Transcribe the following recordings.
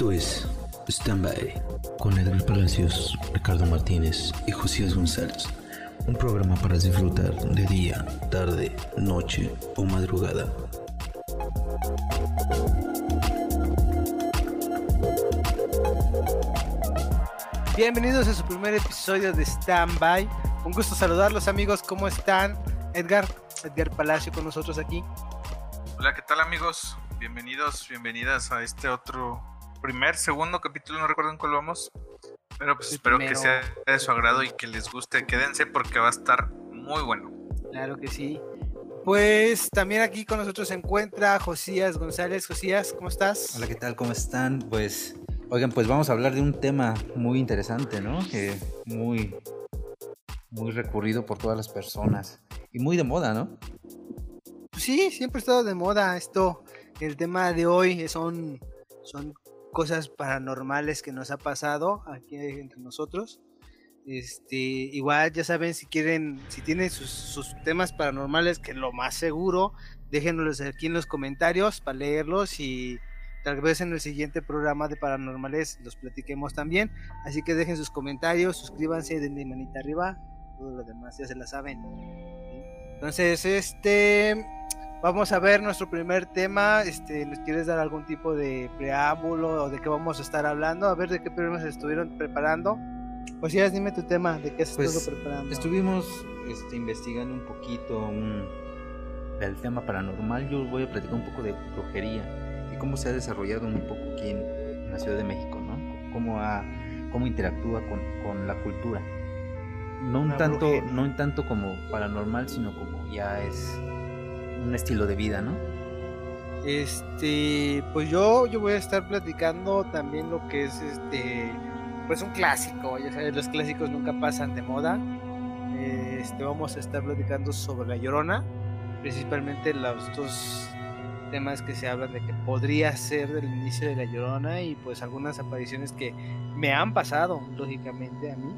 Esto es Standby con Edgar Palacios, Ricardo Martínez y Josías González. Un programa para disfrutar de día, tarde, noche o madrugada. Bienvenidos a su primer episodio de Standby. Un gusto saludarlos amigos, ¿cómo están? Edgar, Edgar Palacio con nosotros aquí. Hola, ¿qué tal amigos? Bienvenidos, bienvenidas a este otro primer, segundo capítulo, no recuerdo en cuál vamos. Pero pues espero que sea de su agrado y que les guste. Quédense porque va a estar muy bueno. Claro que sí. Pues también aquí con nosotros se encuentra Josías González. Josías, ¿cómo estás? Hola, ¿qué tal? ¿Cómo están? Pues, oigan, pues vamos a hablar de un tema muy interesante, ¿no? Que muy, muy recurrido por todas las personas y muy de moda, ¿no? Pues sí, siempre ha estado de moda esto. El tema de hoy son, son cosas paranormales que nos ha pasado aquí entre nosotros. Este, igual ya saben si quieren, si tienen sus, temas paranormales, que lo más seguro, déjenlos aquí en los comentarios para leerlos y tal vez en el siguiente programa de paranormales los platiquemos también. Así que dejen sus comentarios, suscríbanse, denle manita arriba, todo lo demás ya se la saben. Entonces, este Vamos a ver nuestro primer tema. Este, ¿Nos quieres dar algún tipo de preámbulo o de qué vamos a estar hablando? A ver de qué problemas estuvieron preparando. Pues ya dime tu tema, de qué has pues, estado preparando. Estuvimos este, investigando un poquito un, del tema paranormal. Yo voy a platicar un poco de brujería y cómo se ha desarrollado un poco aquí en, la Ciudad de México, ¿no? Cómo, ha, cómo interactúa con, con la cultura. No un, tanto, no un tanto como paranormal, sino como ya es un estilo de vida, ¿no? Este, pues yo, yo voy a estar platicando también lo que es este, pues un clásico, ya sabes, los clásicos nunca pasan de moda. Este, vamos a estar platicando sobre la llorona, principalmente los dos temas que se hablan de que podría ser del inicio de la llorona y pues algunas apariciones que me han pasado, lógicamente, a mí,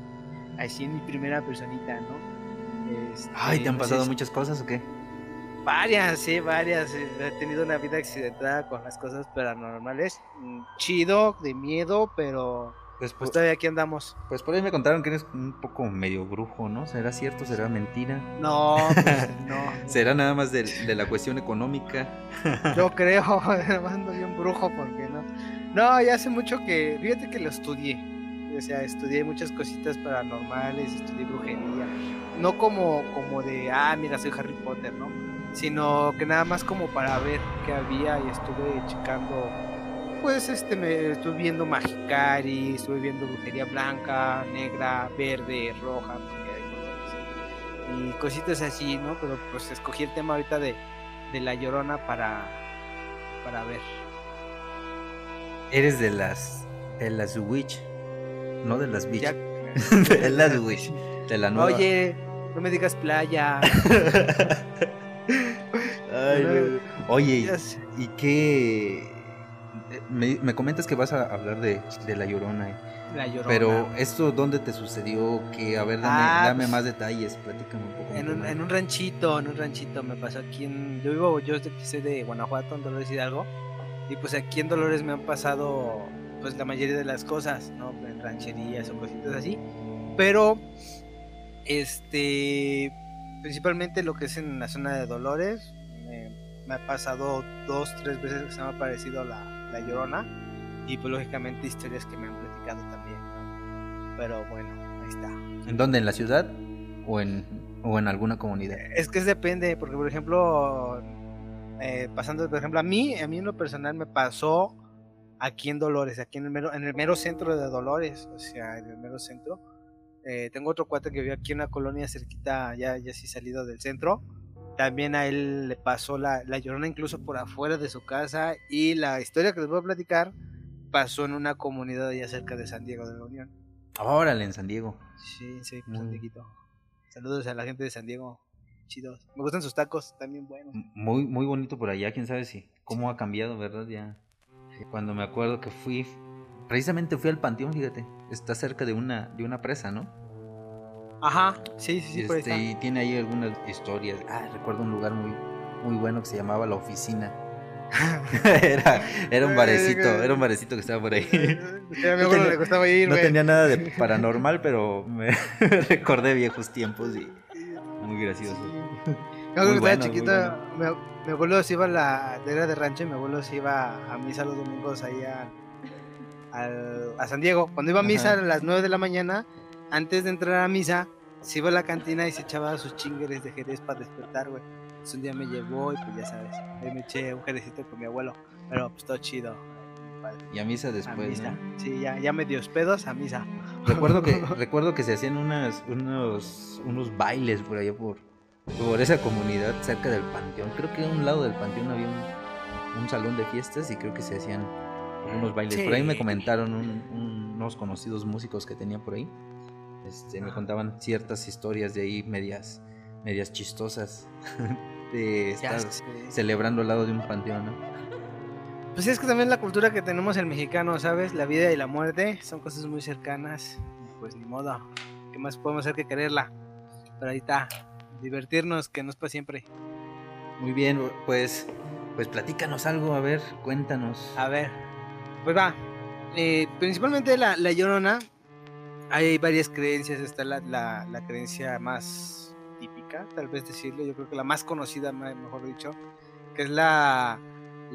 así en mi primera personita, ¿no? Este, Ay, ¿te han pasado muchas cosas o qué? Varias, sí, varias. He tenido una vida accidentada con las cosas paranormales. Mm, chido, de miedo, pero pues, pues, todavía aquí andamos. Pues por ahí me contaron que eres un poco medio brujo, ¿no? ¿Será cierto? ¿Será mentira? No, pues, no. ¿Será nada más de, la cuestión económica? Yo creo, ando bien brujo, porque no? No, ya hace mucho que, fíjate que lo estudié. O sea, estudié muchas cositas paranormales, estudié brujería. No como, como de, ah, mira, soy Harry Potter, ¿no? Sino que nada más como para ver qué había y estuve checando pues este me estuve viendo Magicari, estuve viendo brujería blanca, negra, verde, roja, y cositas así, ¿no? Pero pues escogí el tema ahorita de, de la llorona para para ver. Eres de las de las witch, no de las bitch. de las witch, de la nueva. Oye, no me digas playa. Oye, ¿y qué? Me, comentas que vas a hablar de, La Llorona. Eh. La Llorona. Pero, ¿esto dónde te sucedió? Que, a ver, dame, ah, dame pues, más detalles, platícame un poco. En un, en un, ranchito, en un ranchito me pasó aquí en... Yo vivo, yo soy de Guanajuato, en Dolores Hidalgo. Y pues aquí en Dolores me han pasado pues la mayoría de las cosas, ¿no? En rancherías o cositas así. Pero, este, principalmente lo que es en la zona de Dolores. me ha pasado dos, tres veces que se me ha aparecido la, la llorona. Y pues lógicamente historias que me han platicado también. Pero bueno, ahí está. ¿En dónde? ¿En la ciudad? ¿O en, o en alguna comunidad? Es que depende, porque por ejemplo, eh, pasando, por ejemplo, a mí, a mí en lo personal me pasó aquí en Dolores, aquí en el mero, en el mero centro de Dolores, o sea, en el mero centro eh, tengo otro cuate que vive aquí en una colonia cerquita, ya, ya sí salido del centro. También a él le pasó la, la llorona incluso por afuera de su casa. Y la historia que les voy a platicar pasó en una comunidad allá cerca de San Diego de la Unión. Órale, en San Diego. Sí, sí, San Diego. Saludos a la gente de San Diego. Chidos. Me gustan sus tacos, también buenos. Muy, muy bonito por allá, quién sabe si. Cómo ha cambiado, ¿verdad? Ya. Cuando me acuerdo que fui, Precisamente fui al panteón, fíjate. Está cerca de una, de una presa, ¿no? Ajá, sí, sí, sí. Este, y tiene ahí algunas historias. Ah, recuerdo un lugar muy, muy bueno que se llamaba La Oficina. era, era un barecito, era un barecito que estaba por ahí. no tenía, nada de paranormal, pero me recordé viejos tiempos y muy gracioso. Yo estaba chiquito, mi, abuelo se iba a la, era de rancho y mi abuelo se iba a misa los domingos ahí a, a San Diego. Cuando iba a misa a las 9 de la mañana, antes de entrar a misa, se iba a la cantina y se echaba sus chingueres de jerez para despertar, güey. Entonces un día me llevó y pues ya sabes, ahí me eché un jerecito con mi abuelo, pero pues todo chido. Y a misa después, ¿no? Sí, ya, ya me dio pedos a misa. Recuerdo que, recuerdo que se hacían unas, unos, unos bailes por allá por, por esa comunidad cerca del panteón. Creo que a un lado del panteón había un, un salón de fiestas y creo que se hacían unos bailes. Por ahí me comentaron unos conocidos músicos que tenía por ahí. Este, me contaban ciertas historias de ahí medias, medias chistosas de estar celebrando al lado de un panteón, Pues es que también la cultura que tenemos el mexicano, ¿sabes? La vida y la muerte son cosas muy cercanas. Pues ni modo. ¿Qué más podemos hacer que quererla? Pero ahí está. Divertirnos, que no es para siempre. Muy bien, pues, pues platícanos algo, a ver, cuéntanos. A ver, pues va. Eh, principalmente la, la llorona hay varias creencias. Está la, la, creencia más típica, tal vez decirlo, yo creo que la más conocida, mejor dicho, que es la,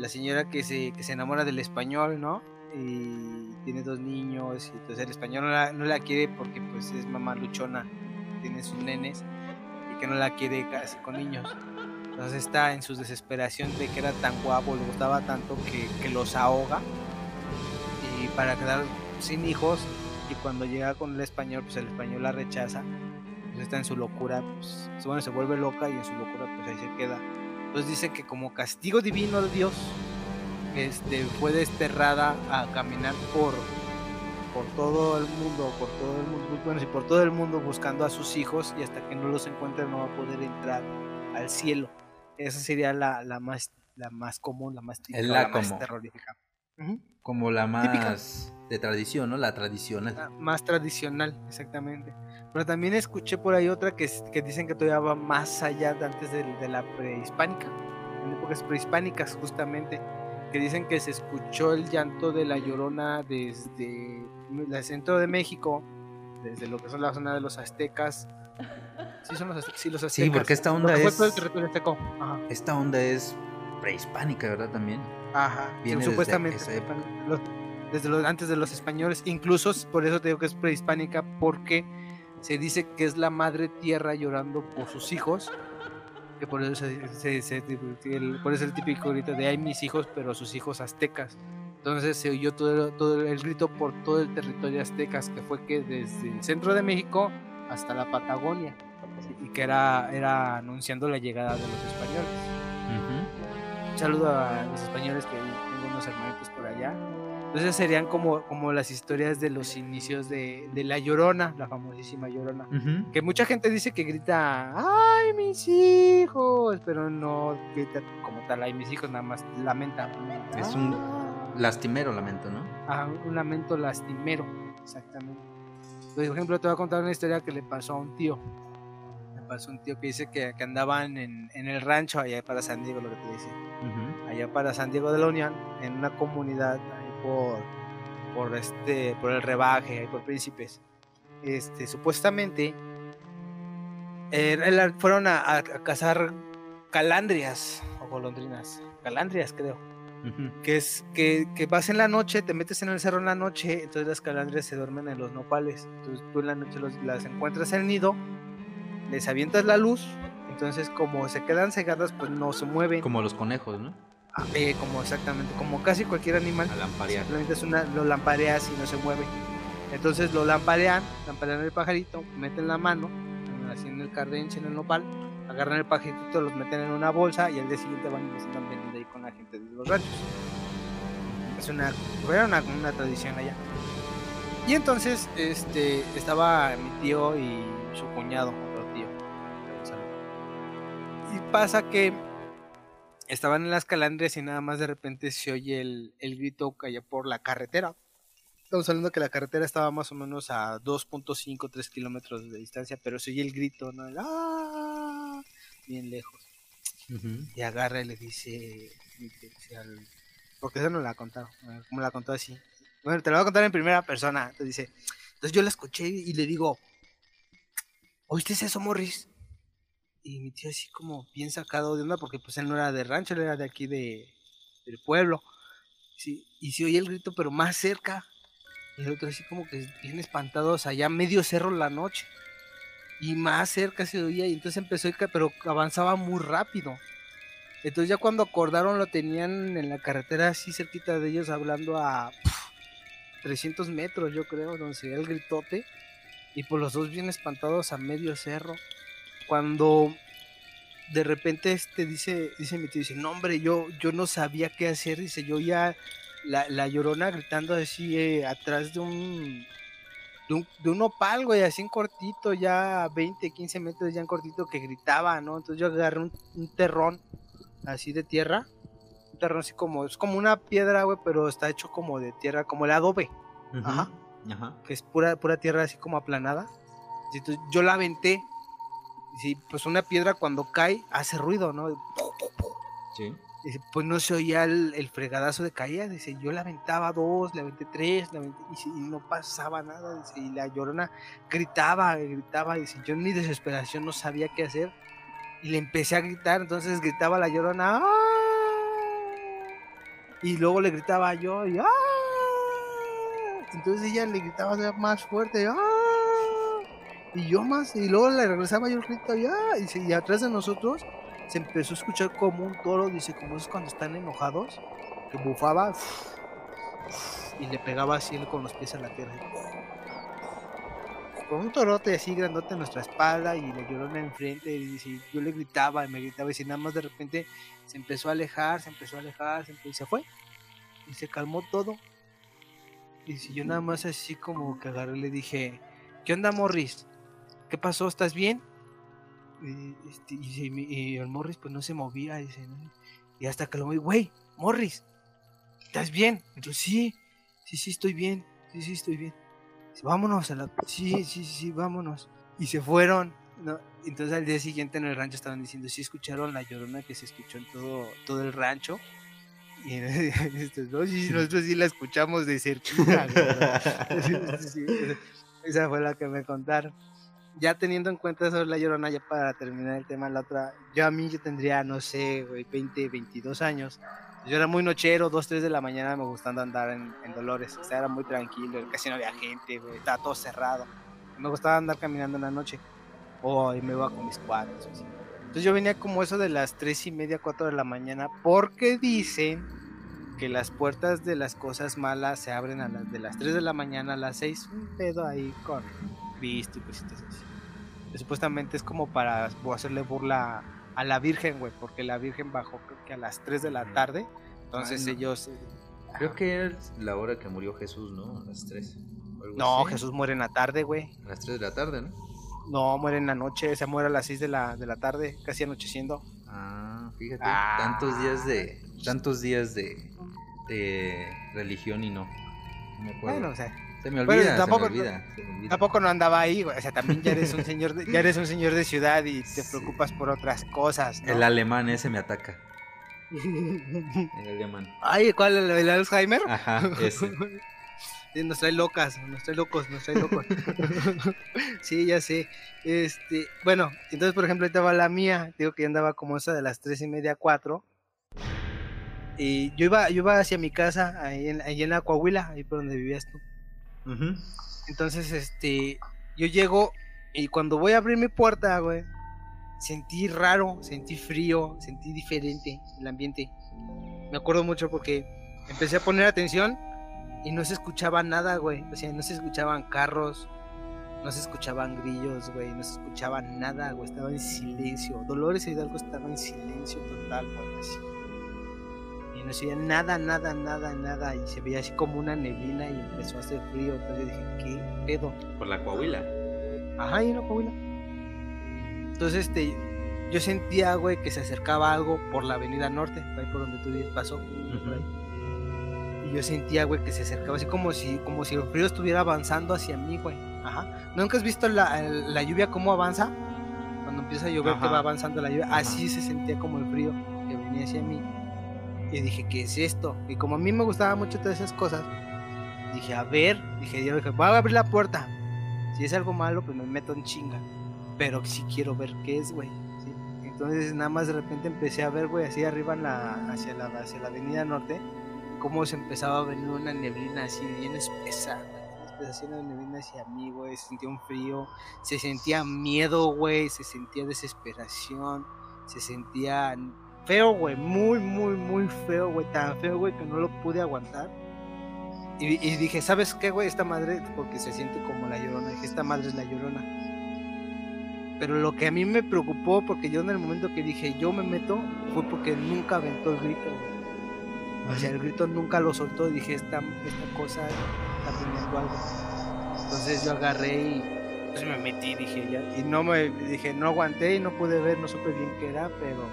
señora que se, que se enamora del español, ¿no? Y tiene dos niños, y entonces el español no la, no la quiere porque pues es mamá luchona, tiene sus nenes, y que no la quiere casi con niños. Entonces está en su desesperación de que era tan guapo, le gustaba tanto que, que los ahoga. Para quedar sin hijos, y cuando llega con el español, pues el español la rechaza, pues está en su locura, pues bueno, se vuelve loca y en su locura pues ahí se queda. Entonces dicen que como castigo divino de Dios, este, fue desterrada a caminar por, por todo el mundo, por todo el mundo, bueno, y por todo el mundo buscando a sus hijos y hasta que no los encuentre no va a poder entrar al cielo. Esa sería la, la más la más común, la más típica, la, más terrorífica. Como la más de tradición, ¿no? La tradicional. La más tradicional, exactamente. Pero también escuché por ahí otra que, que dicen que todavía va más allá de antes de, la prehispánica, en épocas prehispánicas justamente, que dicen que se escuchó el llanto de la llorona desde el centro de México, desde lo que son la zona de los aztecas. Sí, son los, sí, los aztecas. Sí, porque esta onda es. Esta onda es prehispánica, ¿verdad? También. Ajá, Viene supuestamente. desde, los, antes de los españoles, incluso por eso te digo que es prehispánica, porque se dice que es la madre tierra llorando por sus hijos, que por eso, se, el, por eso el típico grito de hay mis hijos, pero sus hijos aztecas. Entonces se oyó todo, todo el grito por todo el territorio aztecas, que fue que desde el centro de México hasta la Patagonia, y que era, era anunciando la llegada de los españoles saludo a los españoles que tengo unos hermanitos por allá. Entonces serían como, como las historias de los inicios de, de La Llorona, la famosísima Llorona. Que mucha gente dice que grita, ¡ay, mis hijos! Pero no grita como tal, ¡ay, mis hijos! Nada más lamenta. Es un lastimero lamento, ¿no? Ajá, un lamento lastimero, exactamente. Por ejemplo, te voy a contar una historia que le pasó a un tío pasó un tío que dice que, que andaban en, en, el rancho allá para San Diego, lo que te dice. Allá para San Diego de la Unión, en una comunidad ahí por, por, este, por el rebaje, ahí por Príncipes. Este, supuestamente eh, fueron a, a, cazar calandrias o golondrinas. Calandrias, creo. Que es que, que, vas en la noche, te metes en el cerro en la noche, entonces las calandrias se duermen en los nopales. Entonces tú en la noche las encuentras en el nido les avientas la luz, entonces como se quedan cegadas, pues no se mueven. Como los conejos, ¿no? Ah, eh, como exactamente, como casi cualquier animal. A lamparear. Simplemente es una, lo lampareas y no se mueve. Entonces lo lamparean, lamparean el pajarito, meten la mano, así en el cardenche, en el nopal, agarran el pajarito, los meten en una bolsa y al día siguiente van y los están vendiendo ahí con la gente de los ranchos. Es una, era una, una tradición allá. Y entonces, este, estaba mi tío y su cuñado pasa que estaban en las calandrias y nada más de repente se oye el, el grito allá por la carretera. Estamos hablando que la carretera estaba más o menos a 2.5, 3 kilómetros de distancia, pero se oye el grito, ¿no? ¡Ah! Bien lejos. Y agarra y le dice, porque eso no la ha contado, como la contó así. Bueno, te lo voy a contar en primera persona. Entonces dice, entonces yo la escuché y le digo, ¿oíste eso, Morris? Y mi tío así como bien sacado de onda, porque pues él no era de rancho, él era de aquí de, del pueblo. Sí, y se oía el grito, pero más cerca. Y el otro así como que bien espantado, o sea, ya medio cerro la noche. Y más cerca se oía, y entonces empezó, pero avanzaba muy rápido. Entonces ya cuando acordaron lo tenían en la carretera así cerquita de ellos hablando a 300 metros yo creo, donde se veía el gritote. Y por los dos bien espantados a medio cerro. Cuando de repente este dice, dice mi tío, dice, no hombre, yo, yo no sabía qué hacer, dice, yo ya la, llorona gritando así eh, atrás de un, de un, de un opal, güey, así en cortito, ya 20, 15 metros ya en cortito que gritaba, ¿no? Entonces yo agarré un, un terrón así de tierra, un terrón así como, es como una piedra, güey, pero está hecho como de tierra, como el adobe, ajá, ajá, que es pura, pura tierra así como aplanada. Entonces yo la aventé Sí, pues una piedra cuando cae hace ruido, ¿no? Sí. Dice, pues no se oía el, fregadazo de caída. Dice, yo la aventaba dos, la aventé tres, la aventé, y, no pasaba nada. Dice, y la llorona gritaba, gritaba. Dice, yo en mi desesperación no sabía qué hacer. Y le empecé a gritar, entonces gritaba la llorona. ¡Ah! Y luego le gritaba yo, y ¡Ah! Entonces ella le gritaba más fuerte, ¡Ah! Y yo más, y luego le regresaba yo el grito allá, y, y atrás de nosotros se empezó a escuchar como un toro, dice, como es cuando están enojados, que bufaba y le pegaba así con los pies a la tierra. Con un torote así grandote en nuestra espalda y le lloró en enfrente y yo le gritaba y me gritaba y si nada más de repente se empezó a alejar, se empezó a alejar, se y se fue y se calmó todo. Y si yo nada más así como que agarré le dije, ¿qué onda Morris? ¿Qué pasó? ¿Estás bien? Y, este, y, el Morris pues no se movía, y hasta que lo vi, güey, Morris, ¿estás bien? Entonces, sí, sí, sí, estoy bien, sí, sí, estoy bien. vámonos a la... Sí, sí, sí, vámonos. Y se fueron. Entonces al día siguiente en el rancho estaban diciendo, sí escucharon la llorona que se escuchó en todo, todo el rancho. Y este, nosotros sí la escuchamos de esa fue la que me contaron ya teniendo en cuenta eso la llorona, ya para terminar el tema, la otra, yo a mí yo tendría, no sé, güey, 20, 22 años. Yo era muy nochero, 2, 3 de la mañana me gustaba andar en, Dolores. O sea, era muy tranquilo, casi no había gente, güey, estaba todo cerrado. Me gustaba andar caminando en la noche. O me iba con mis cuadros. Entonces yo venía como eso de las 3 y media, 4 de la mañana, porque dicen que las puertas de las cosas malas se abren a las de las 3 de la mañana a las 6. Un pedo ahí con Cristo y cositas así supuestamente es como para hacerle burla a la Virgen, güey, porque la Virgen bajó creo que a las 3 de la tarde. Entonces ellos... Eh, creo que es la hora que murió Jesús, ¿no? A las 3. No, Jesús muere en la tarde, güey. A las 3 de la tarde, ¿no? No, muere en la noche, se muere a las 6 de la, de la tarde, casi anocheciendo. Ah, fíjate, ah. tantos días de tantos días de, de religión y no. no me acuerdo. Bueno, o sea, se me olvida, tampoco, se me olvida, Tampoco no andaba ahí, O sea, también ya eres un señor de, ya eres un señor de ciudad y te preocupas por otras cosas. El alemán ese me ataca. el alemán. Ay, ¿cuál? ¿El, Alzheimer? Ajá, ese. nos trae locas, nos trae locos, nos trae locos. sí, ya sé. Este, bueno, entonces por ejemplo, va la mía, digo que andaba como esa de las tres y media, cuatro. Y yo iba, yo iba hacia mi casa, ahí en, ahí en la Coahuila, ahí por donde vivías tú. Entonces, este, yo llego y cuando voy a abrir mi puerta, güey, sentí raro, sentí frío, sentí diferente el ambiente. Me acuerdo mucho porque empecé a poner atención y no se escuchaba nada, güey. O sea, no se escuchaban carros, no se escuchaban grillos, güey, no se escuchaba nada. Estaba en silencio. Dolores Hidalgo estaba en silencio total, güey, así no se veía nada, nada, nada, nada. Y se veía así como una neblina y empezó a hacer frío. Entonces dije, ¿qué pedo? Por la Coahuila. Ajá, y la Coahuila. Entonces, este, yo sentía, güey, que se acercaba algo por la avenida norte, ahí por donde tú pasó. Y yo sentía, güey, que se acercaba así como si, como si el frío estuviera avanzando hacia mí, güey. Ajá. ¿Nunca has visto la, la lluvia cómo avanza? Cuando empieza a llover que va avanzando la lluvia. Así se sentía como el frío que venía hacia mí Y dije, ¿qué es esto? Y como a mí me gustaban mucho todas esas cosas, dije, a ver, dije, yo dije, voy a abrir la puerta. Si es algo malo, pues me meto en chinga. Pero sí quiero ver qué es, güey. Entonces nada más de repente empecé a ver, güey, así arriba en la, hacia, la, hacia la avenida norte, cómo se empezaba a venir una neblina así bien espesa. Una neblina hacia mí, güey. Se sentía un frío, se sentía miedo, güey, se sentía desesperación, se sentía feo, güey, muy, muy, muy feo, güey, tan feo, güey, que no lo pude aguantar. Y, y dije, ¿sabes qué, güey? Esta madre, porque se siente como la llorona, dije, esta madre es la llorona pero lo que a mí me preocupó, porque yo en el momento que dije yo me meto, fue porque nunca aventó el grito. O sea, el grito nunca lo soltó. Dije, esta, esta cosa está teniendo algo. Entonces yo agarré y pues me metí, dije ya. Y no me dije, no aguanté y no pude ver, no supe bien qué era, pero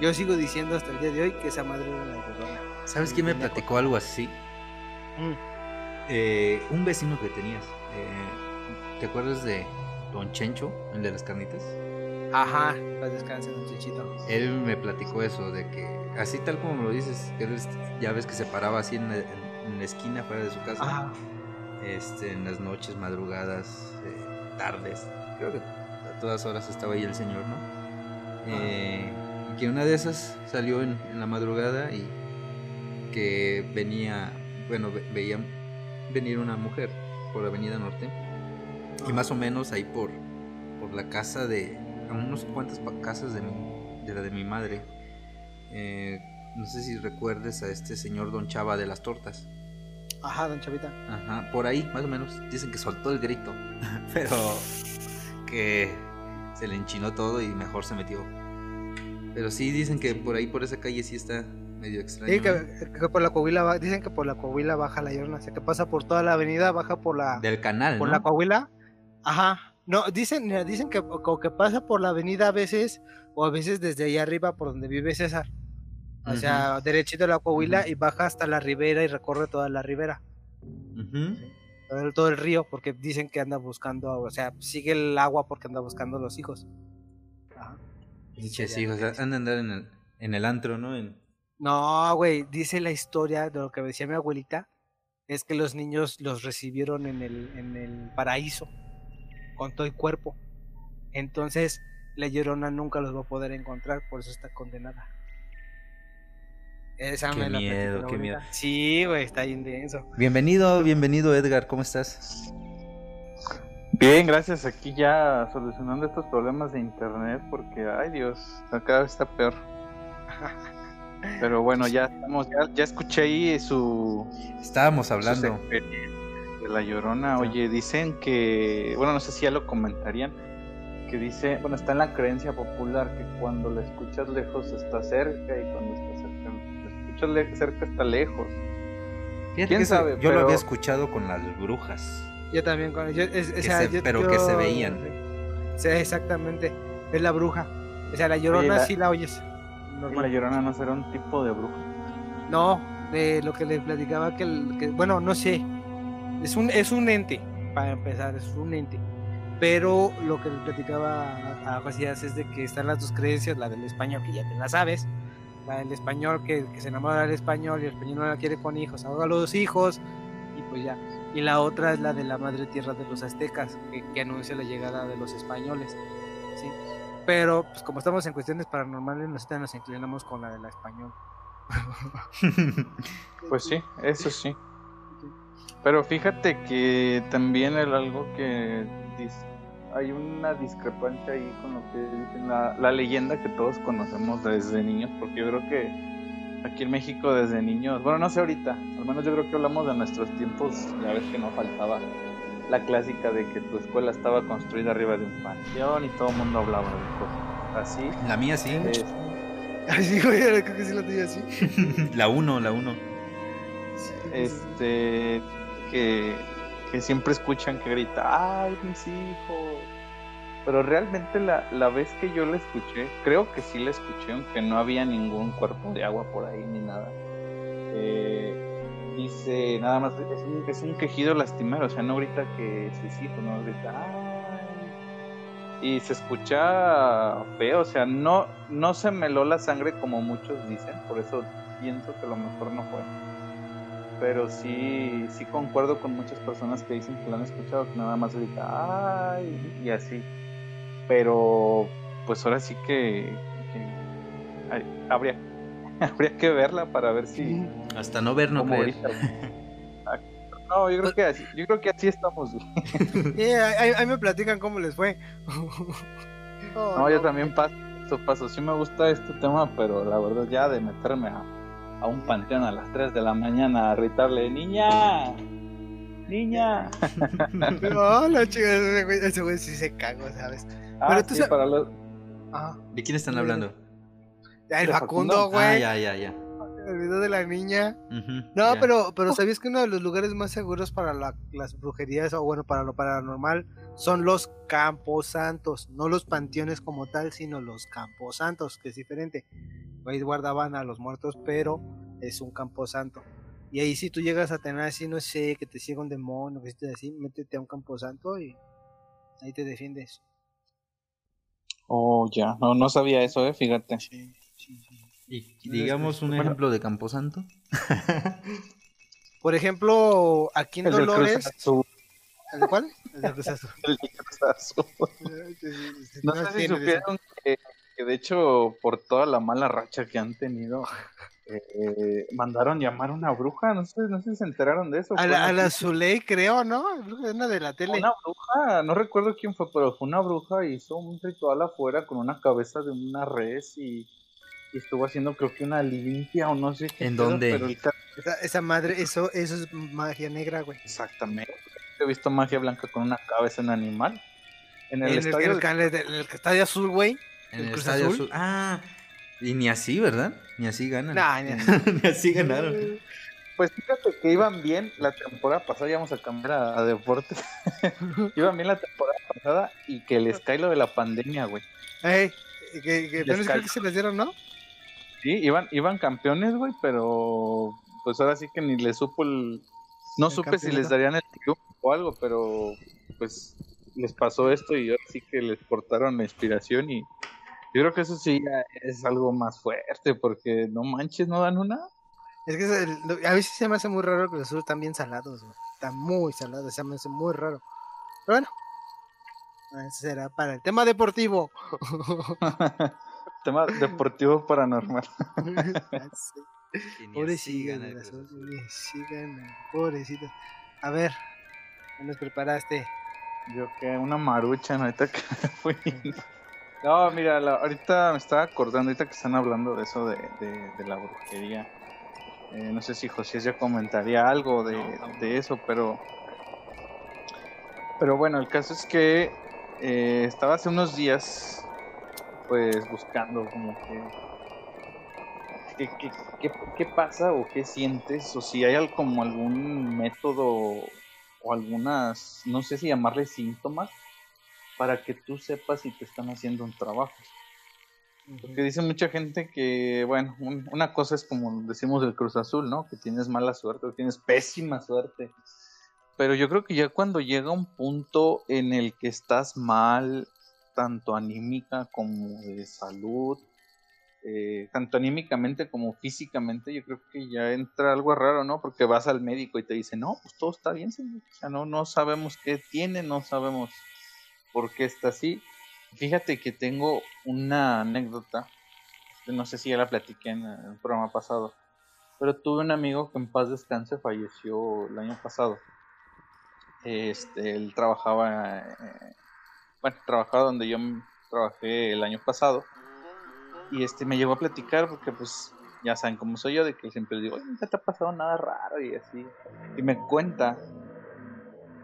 yo sigo diciendo hasta el día de hoy que esa madre era la llorona. ¿Sabes quién me platicó algo así? Mm. Eh, un vecino que tenías. Eh, ¿Te acuerdas de Don Chencho, el de las carnitas. Ajá, pues descanse, Don Chenchito. Él me platicó eso, de que así tal como me lo dices, él ya ves que se paraba así en la, esquina fuera de su casa. Este, en las noches, madrugadas, eh, tardes. Creo que a todas horas estaba ahí el señor, ¿no? Eh, que una de esas salió en, la madrugada y que venía, bueno, veían venir una mujer por la Avenida Norte y más o menos ahí por, por la casa de. A unos cuantas casas de, mi, de la de mi madre. Eh, no sé si recuerdes a este señor Don Chava de las tortas. Ajá, Don Chavita. Ajá, por ahí, más o menos. Dicen que soltó el grito. pero que se le enchinó todo y mejor se metió. Pero sí dicen que por ahí, por esa calle, sí está medio extraño. Sí, que, por la Coahuila, dicen que por la Coahuila baja la llorona. O sea, que pasa por toda la avenida, baja por la. Del canal. Por la Coahuila Ajá. No, dicen, dicen que, que pasa por la avenida a veces, o a veces desde ahí arriba por donde vive César. O sea, derechito de la Coahuila y baja hasta la ribera y recorre toda la ribera. todo, el, río, porque dicen que anda buscando, o sea, sigue el agua porque anda buscando los hijos. Pinches hijos, anda a andar en el, en el antro, ¿no? No, güey, dice la historia de lo que decía mi abuelita, es que los niños los recibieron en el, en el paraíso con todo el cuerpo. Entonces, la llorona nunca los va a poder encontrar, por eso está condenada. Esa qué miedo, qué miedo. Sí, güey, está bien denso. Bienvenido, bienvenido Edgar, ¿cómo estás? Bien, gracias. Aquí ya solucionando estos problemas de internet porque, ay Dios, cada vez está peor. Pero bueno, ya estamos, ya, escuché ahí su. Estábamos hablando la Llorona, oye, dicen que, bueno, no sé si ya lo comentarían, que dice, bueno, está en la creencia popular que cuando la escuchas lejos está cerca y cuando está cerca, la escuchas cerca está lejos. ¿Quién sabe? Yo lo había escuchado con las brujas. Yo también con yo, pero que se veían. Sí, exactamente. Es la bruja. O sea, la llorona sí la oyes. La llorona no será un tipo de bruja. No, de lo que le platicaba que, que bueno, no sé, es un, es un ente, para empezar, es un ente. Pero lo que les platicaba a Josías es de que están las dos creencias, la del español, que ya te la sabes, la del español que, se enamora del español y el español no la quiere con hijos, ahoga a los hijos y pues ya. Y la otra es la de la madre tierra de los aztecas, que, anuncia la llegada de los españoles. ¿sí? Pero pues como estamos en cuestiones paranormales, nosotros nos inclinamos con la de la español. pues sí, eso sí. Pero fíjate que también hay algo que hay una discrepancia ahí con lo que dicen la, la, leyenda que todos conocemos desde niños, porque yo creo que aquí en México desde niños, bueno, no sé ahorita, al menos yo creo que hablamos de nuestros tiempos, ya ves que no faltaba la clásica de que tu escuela estaba construida arriba de un panteón y todo el mundo hablaba de cosas así. La mía sí. Así, güey, creo que sí la tuya así. la uno, la uno. Este que, siempre escuchan que grita, ay, mis hijos. Pero realmente la, la vez que yo la escuché, creo que sí la escuché, aunque no había ningún cuerpo de agua por ahí ni nada. Eh, dice, nada más, es un, es un quejido lastimero, o sea, no grita que hijos, no grita, ay. y se escucha feo, o sea, no, no se meló la sangre como muchos dicen, por eso pienso que lo mejor no fue. Pero sí, sí concuerdo con muchas personas que dicen que lo han escuchado, que nada más grita, ay, y así. Pero, pues ahora sí que, habría, habría que verla para ver si... Hasta no ver, no creer. No, yo creo que así, yo creo que así estamos. ahí, me platican cómo les fue. no, yo también paso, paso. Sí me gusta este tema, pero la verdad ya de meterme a, a un panteón a las 3 de la mañana a gritarle, niña, niña. no, la chica, ese güey, ese güey sí se cagó, ¿sabes? Ah, pero tú sí, para los... ¿De quién están hablando? El Facundo, güey. Ah, ya, ya, ya el video de la niña. no, pero, pero ¿sabías que uno de los lugares más seguros para las brujerías o bueno, para lo paranormal son los camposantos, no los panteones como tal, sino los camposantos, que es diferente. Ahí guardaban a los muertos, pero es un camposanto. Y ahí si tú llegas a tener así, no sé, que te siga un demonio, que así, métete a un camposanto y ahí te defiendes. Oh, ya, no, no sabía eso, eh, fíjate. Sí, sí, sí. Y digamos un ejemplo de Camposanto. Por ejemplo, aquí en Dolores. ¿El cuál? El de Cruz Azul. El de Cruz Azul. no, sé si supieron que, de hecho, por toda la mala racha que han tenido, eh, mandaron llamar a una bruja. No sé, no sé si se enteraron de eso. A la, a la Zuley, creo, ¿no? Una de la tele. Una bruja, no recuerdo quién fue, pero fue una bruja. Hizo un ritual afuera con una cabeza de una res y y estuvo haciendo creo que una limpia o no sé qué. ¿En dónde? esa, madre, eso, eso es magia negra, güey. Exactamente. He visto magia blanca con una cabeza en animal. En el, estadio. El, el, estadio azul, güey. En el, estadio azul? Ah, y ni así, ¿verdad? Ni así ganan. ni... así ganaron. Pues fíjate que iban bien la temporada pasada, íbamos a cambiar a, deporte. iban bien la temporada pasada y que les cae lo de la pandemia, güey. Ey, que, que, que se les dieron, ¿no? Sí, iban, iban campeones, güey, pero pues ahora sí que ni les supo el... No supe si les darían el triunfo o algo, pero pues les pasó esto y ahora sí que les cortaron la inspiración y yo creo que eso sí es algo más fuerte porque no manches, no dan una. Es que a veces se me hace muy raro que los azul están bien salados, güey. Están muy salados, se me hace muy raro. Pero bueno, eso será para el tema deportivo. Tema deportivo paranormal. Pobrecita, pobrecito. A ver, ¿qué nos preparaste? Yo que una marucha, ¿no? ahorita que fui. No, mira, ahorita me estaba acordando, ahorita que están hablando de eso de, de, la brujería. Eh, no sé si José ya comentaría algo de, de, eso, pero. Pero bueno, el caso es que eh, estaba hace unos días pues buscando como que ¿Qué, pasa o qué sientes? O si hay como algún método o algunas, no sé si llamarle síntomas, para que tú sepas si te están haciendo un trabajo. Porque dice mucha gente que, bueno, una cosa es como decimos del Cruz Azul, ¿no? Que tienes mala suerte o tienes pésima suerte. Pero yo creo que ya cuando llega un punto en el que estás mal tanto anímica como de salud, eh, tanto anímicamente como físicamente, yo creo que ya entra algo raro, ¿no? Porque vas al médico y te dice, no, pues todo está bien, O sea, no, no sabemos qué tiene, no sabemos por qué está así. Fíjate que tengo una anécdota, no sé si ya la platiqué en el programa pasado, pero tuve un amigo que en paz descanse falleció el año pasado. Este, él trabajaba eh, bueno, trabajaba donde yo trabajé el año pasado. Y este me llegó a platicar porque pues ya saben cómo soy yo, de que siempre digo, nunca te ha pasado nada raro y así. Y me cuenta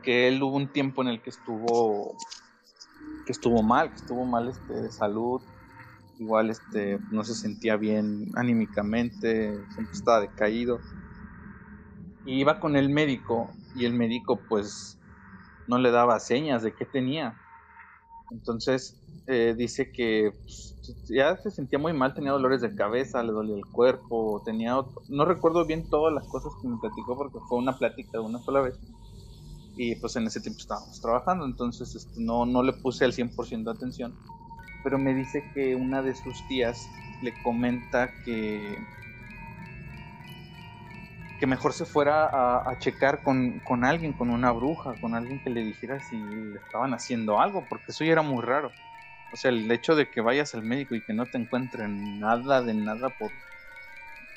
que él hubo un tiempo en el que estuvo que estuvo mal, que estuvo mal este, de salud, igual este no se sentía bien anímicamente, siempre estaba decaído. Y iba con el médico y el médico pues no le daba señas de qué tenía. Entonces eh, dice que pues, ya se sentía muy mal, tenía dolores de cabeza, le dolía el cuerpo, tenía no recuerdo bien todas las cosas que me platicó porque fue una plática de una sola vez. Y pues en ese tiempo estábamos trabajando, entonces este, no, no le puse al 100% de atención. Pero me dice que una de sus tías le comenta que que mejor se fuera a, checar con, con, alguien, con una bruja, con alguien que le dijera si le estaban haciendo algo, porque eso ya era muy raro. O sea, el hecho de que vayas al médico y que no te encuentren nada de nada, por,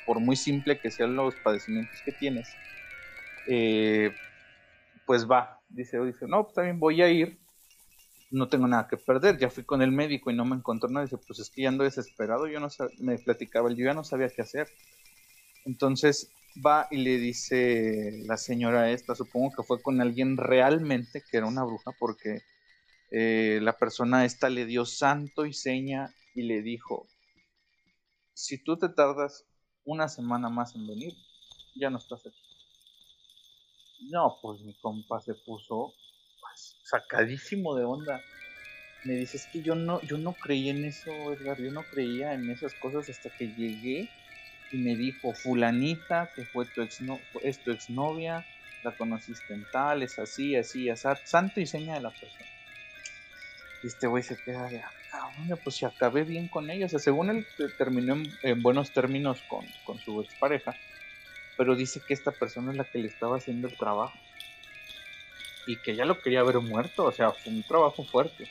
por muy simple que sean los padecimientos que tienes, eh, pues va. Dice, dice, no, pues también voy a ir, no tengo nada que perder, ya fui con el médico y no me encontró nada. Dice, pues es que ya ando desesperado, yo no me platicaba, yo ya no sabía qué hacer. Entonces va y le dice la señora esta, supongo que fue con alguien realmente que era una bruja, porque eh, la persona esta le dio santo y seña y le dijo, si tú te tardas una semana más en venir, ya no estás aquí. No, pues mi compa se puso pues, sacadísimo de onda. Me dice, es que yo no, yo no creí en eso, Edgar, yo no creía en esas cosas hasta que llegué y me dijo, fulanita, que fue tu ex es tu exnovia, la conociste en tal, es así, así, así, santo y seña de la persona. Y este güey se queda de, ah, pues si acabé bien con ella, o sea, según él terminó en, buenos términos con, con su expareja, pero dice que esta persona es la que le estaba haciendo el trabajo. Y que ya lo quería ver muerto, o sea, fue un trabajo fuerte.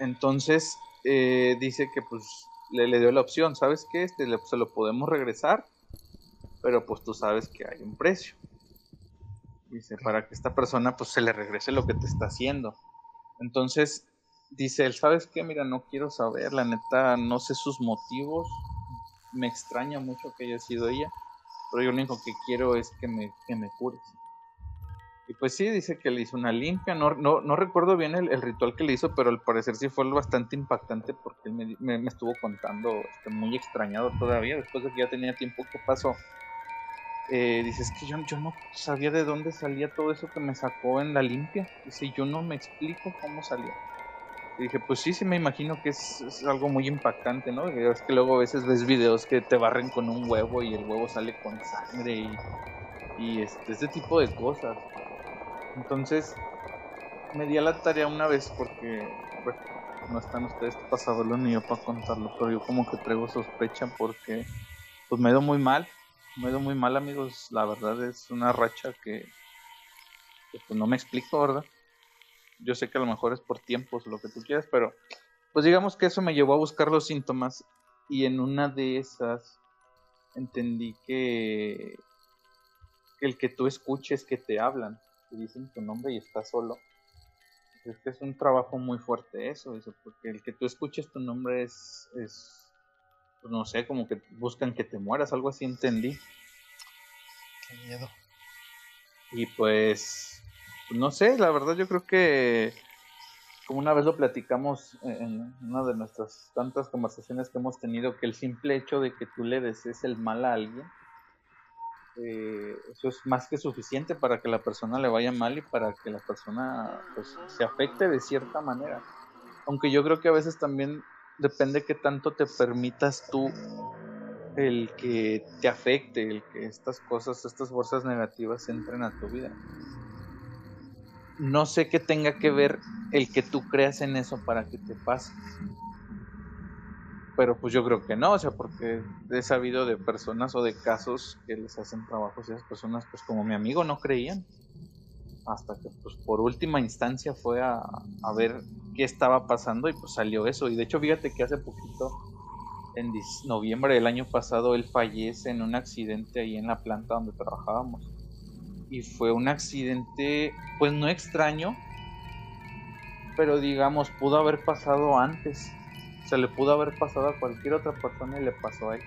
Entonces, eh, dice que pues le, le dio la opción, ¿sabes qué? Este, se lo podemos regresar, pero pues tú sabes que hay un precio. Dice, para que esta persona pues se le regrese lo que te está haciendo. Entonces, dice él, ¿sabes qué? Mira, no quiero saber, la neta, no sé sus motivos, me extraña mucho que haya sido ella, pero yo lo único que quiero es que me, que me cures. Y pues sí, dice que le hizo una limpia. No, no, no recuerdo bien el, ritual que le hizo, pero al parecer sí fue bastante impactante porque él me, me, estuvo contando, este, muy extrañado todavía, después de que ya tenía tiempo que pasó. Eh, dice, es que yo, yo no sabía de dónde salía todo eso que me sacó en la limpia. Dice, yo no me explico cómo salió. Y dije, pues sí, sí me imagino que es, algo muy impactante, ¿no? es que luego a veces ves videos que te barren con un huevo y el huevo sale con sangre y, y este, este tipo de cosas. Entonces, me di a la tarea una vez porque, bueno, no están ustedes para saberlo ni yo para contarlo, pero yo como que traigo sospecha porque, pues me dio muy mal, me dio muy mal amigos, la verdad es una racha que, pues no me explico, ¿verdad? Yo sé que a lo mejor es por tiempos lo que tú quieras, pero pues digamos que eso me llevó a buscar los síntomas y en una de esas entendí que, que el que tú escuches que te hablan te dicen tu nombre y estás solo. Es que es un trabajo muy fuerte eso, eso, porque el que tú escuches tu nombre es, es pues no sé, como que buscan que te mueras, algo así entendí. Qué miedo. Y pues, no sé, la verdad yo creo que, como una vez lo platicamos en una de nuestras tantas conversaciones que hemos tenido, que el simple hecho de que tú le desees el mal a alguien, eh, eso es más que suficiente para que la persona le vaya mal y para que la persona pues, se afecte de cierta manera. Aunque yo creo que a veces también depende que tanto te permitas tú el que te afecte, el que estas cosas, estas fuerzas negativas entren a tu vida. No sé qué tenga que ver el que tú creas en eso para que te pase pero pues yo creo que no, o sea, porque he sabido de personas o de casos que les hacen trabajos y esas personas, pues como mi amigo, no creían. Hasta que pues por última instancia fue a, a ver qué estaba pasando y pues salió eso. Y de hecho, fíjate que hace poquito, en noviembre del año pasado, él fallece en un accidente ahí en la planta donde trabajábamos. Y fue un accidente, pues no extraño, pero digamos, pudo haber pasado antes se le pudo haber pasado a cualquier otra persona y le pasó a él.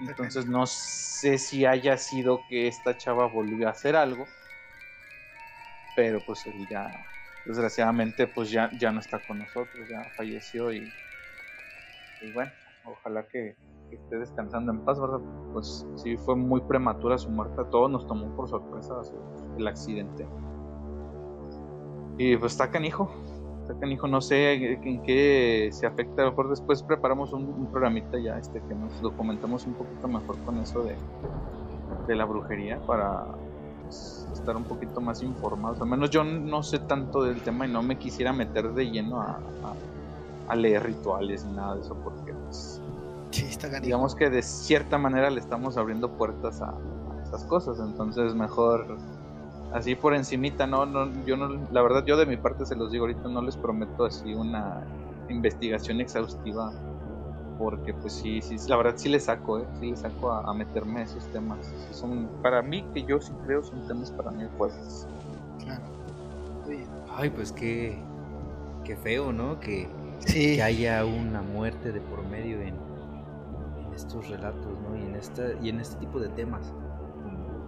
Entonces no sé si haya sido que esta chava volvió a hacer algo, pero pues él ya, desgraciadamente, pues ya, ya no está con nosotros, ya falleció y, pues bueno, ojalá que, esté descansando en paz, ¿verdad? Pues sí, fue muy prematura su muerte, a todos nos tomó por sorpresa el accidente. Y pues está canijo, hijo no sé en qué se afecta. A lo mejor después preparamos un, programita ya este que nos documentamos un poquito mejor con eso de, de la brujería para, pues, estar un poquito más informados. Al menos yo no sé tanto del tema y no me quisiera meter de lleno a, leer rituales ni nada de eso porque pues, digamos que de cierta manera le estamos abriendo puertas a, esas cosas. Entonces mejor así por encimita, no, no, yo no, la verdad yo de mi parte se los digo ahorita, no les prometo así una investigación exhaustiva porque pues sí, sí, la verdad sí le saco, ¿eh? sí le saco a, meterme a esos temas. Son, para mí, que yo sí creo, son temas para mí fuertes. Claro. Ay, pues qué, qué feo, ¿no? Que, que haya una muerte de por medio en, en, estos relatos, ¿no? Y en, esta, y en este tipo de temas,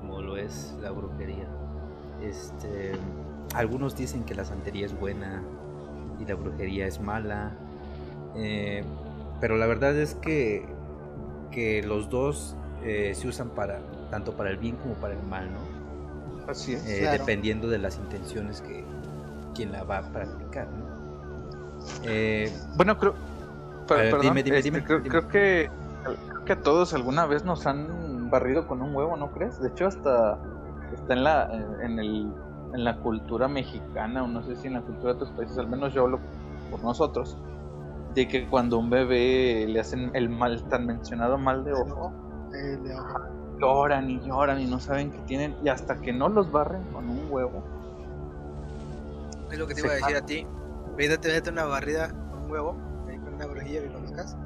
como, lo es la brujería. Este, algunos dicen que la santería es buena y la brujería es mala. Eh, pero la verdad es que, que los dos eh, se usan para tanto para el bien como para el mal, ¿no? Así es. Eh, dependiendo de las intenciones que quien la va a practicar, ¿no? Eh, bueno, creo, perdón, este, creo, que que a todos alguna vez nos han barrido con un huevo, ¿no crees? De hecho, hasta está en la en, el, en la cultura mexicana o no sé si en la cultura de otros países, al menos yo hablo por nosotros de que cuando un bebé le hacen el mal, tan mencionado mal de ojo, lloran y lloran y no saben que tienen, y hasta que no los barren con un huevo. Es lo que te iba a decir a ti. Védate, védate una barrida con un huevo, ahí con una brujilla y lo buscas.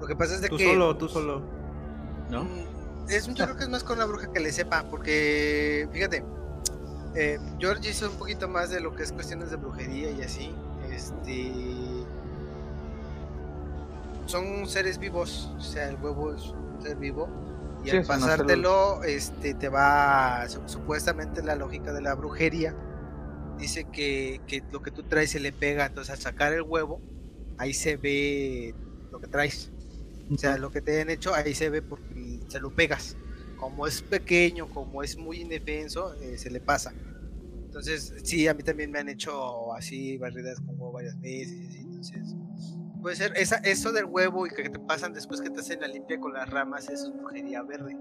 Lo que pasa es de tú que. Tú solo, tú solo. ¿No? Mm, es, yo creo que es más con la bruja que le sepa, porque fíjate, eh, George hizo un poquito más de lo que es cuestiones de brujería y así. Este son seres vivos, o sea, el huevo es un ser vivo y al pasártelo, este, te va, supuestamente la lógica de la brujería dice que, que, lo que tú traes se le pega, entonces al sacar el huevo, ahí se ve lo que traes. O sea, lo que te han hecho, ahí se ve porque se lo pegas. Como es pequeño, como es muy indefenso, eh, se le pasa. Entonces, sí, a mí también me han hecho así barridas con huevo varias veces. Entonces, Puede ser esa, eso del huevo y que te pasan después que te hacen la limpia con las ramas, eso es brujería verde.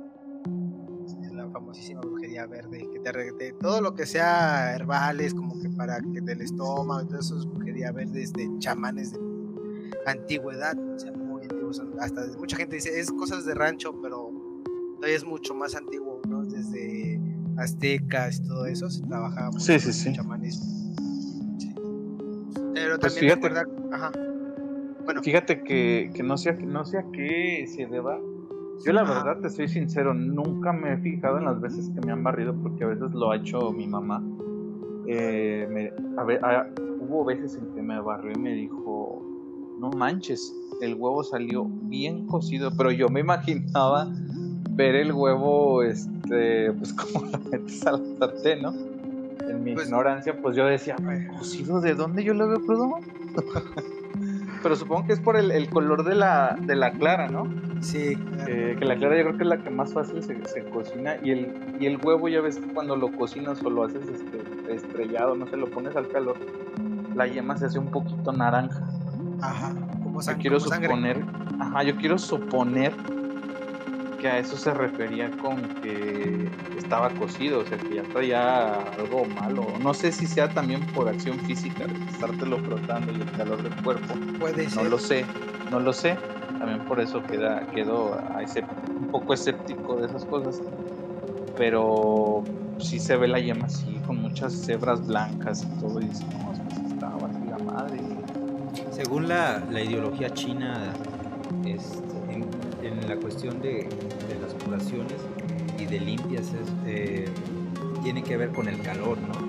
La famosísima brujería verde. Que te, todo lo que sea herbales, como que para que del estómago y todo eso es brujería verde, es de chamanes de antigüedad, o sea, muy antiguos. Hasta mucha gente dice es cosas de rancho, pero todavía es mucho más antiguo, ¿no? Desde aztecas y todo eso se trabajaba mucho sí, sí, sí. chamanismo. Pero pues también recuerda, ajá. Bueno. Fíjate que, no, sé, no sé a qué se deba. Yo la verdad te soy sincero, nunca me he fijado en las veces que me han barrido porque a veces lo ha hecho mi mamá. Eh, a ver, hubo veces en que me barrió y me dijo, no manches, el huevo salió bien cocido, pero yo me imaginaba ver el huevo, este, pues como lo metes a la sartén, ¿no? En mi pues ignorancia, pues yo decía, ¿cocido de dónde yo lo veo crudo? pero supongo que es por el, color de la, de la clara, ¿no? Sí. Eh, que la clara yo creo que es la que más fácil se, cocina y el, y el huevo ya ves que cuando lo cocinas o lo haces este, estrellado, no sé, lo pones al calor, la yema se hace un poquito naranja. Ajá, como, yo quiero suponer, ajá, yo quiero suponer que a eso se refería con que estaba cocido, o sea, que ya traía algo malo. No sé si sea también por acción física, estártelo frotando y el calor del cuerpo. Puede ser. No lo sé, no lo sé. También por eso queda, quedo a ese, un poco escéptico de esas cosas. Pero sí se ve la yema así, con muchas cebras blancas y todo, y dice, no, estaba así la madre. Según la, la ideología china, este, en la cuestión de, las curaciones y de limpias eh, tiene que ver con el calor, ¿no?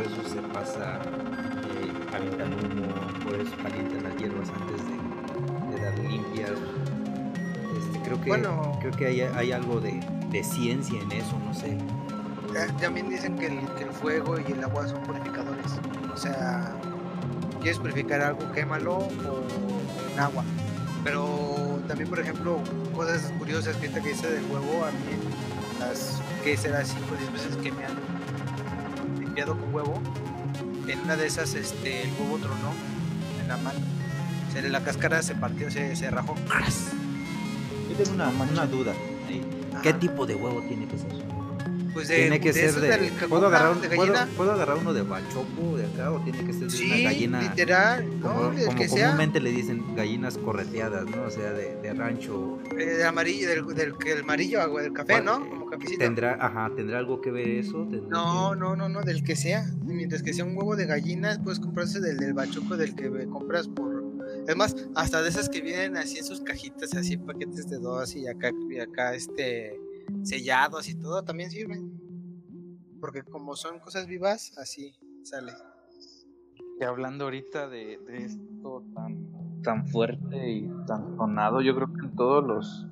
por eso se pasa eh, humo, por eso calientan las hierbas antes de, dar limpias. Este, creo que, creo que hay, algo de, ciencia en eso, no sé. También dicen que el, que el fuego y el agua son purificadores. O sea, quieres purificar algo, quémalo o en agua. Pero también, por ejemplo, cosas curiosas que que dice del huevo, a mí las que será 5 o 10 veces que me han limpiado con huevo, en una de esas este, el huevo tronó en la mano. O la cáscara se partió, se, se rajó. Yo tengo una, una duda. ¿Qué tipo de huevo tiene que ser? Pues de, tiene que de ser de. del ¿puedo, agarrar un- de puedo, agarrar uno de bachoco de acá o tiene que ser de Sí, una gallina? literal, Como, no, del como que sea. comúnmente le dicen gallinas correteadas, ¿no? O sea, de, de rancho. Eh, del amarillo, del, del, que el amarillo, agua, del café, ¿no? Como cafecito. ¿Tendrá, ajá, ¿tendrá algo que ver eso? ¿Tendrá No, que- no, no, no, del que sea. Mientras que sea un huevo de gallinas, puedes comprarse del, del bachoco del que compras por. Es más, hasta de esas que vienen así en sus cajitas, así en paquetes de dos y acá, y acá este sellados y todo, también sirven. Porque como son cosas vivas, así sale. Y hablando ahorita de, esto tan, tan fuerte y tan sonado, yo creo que en todos los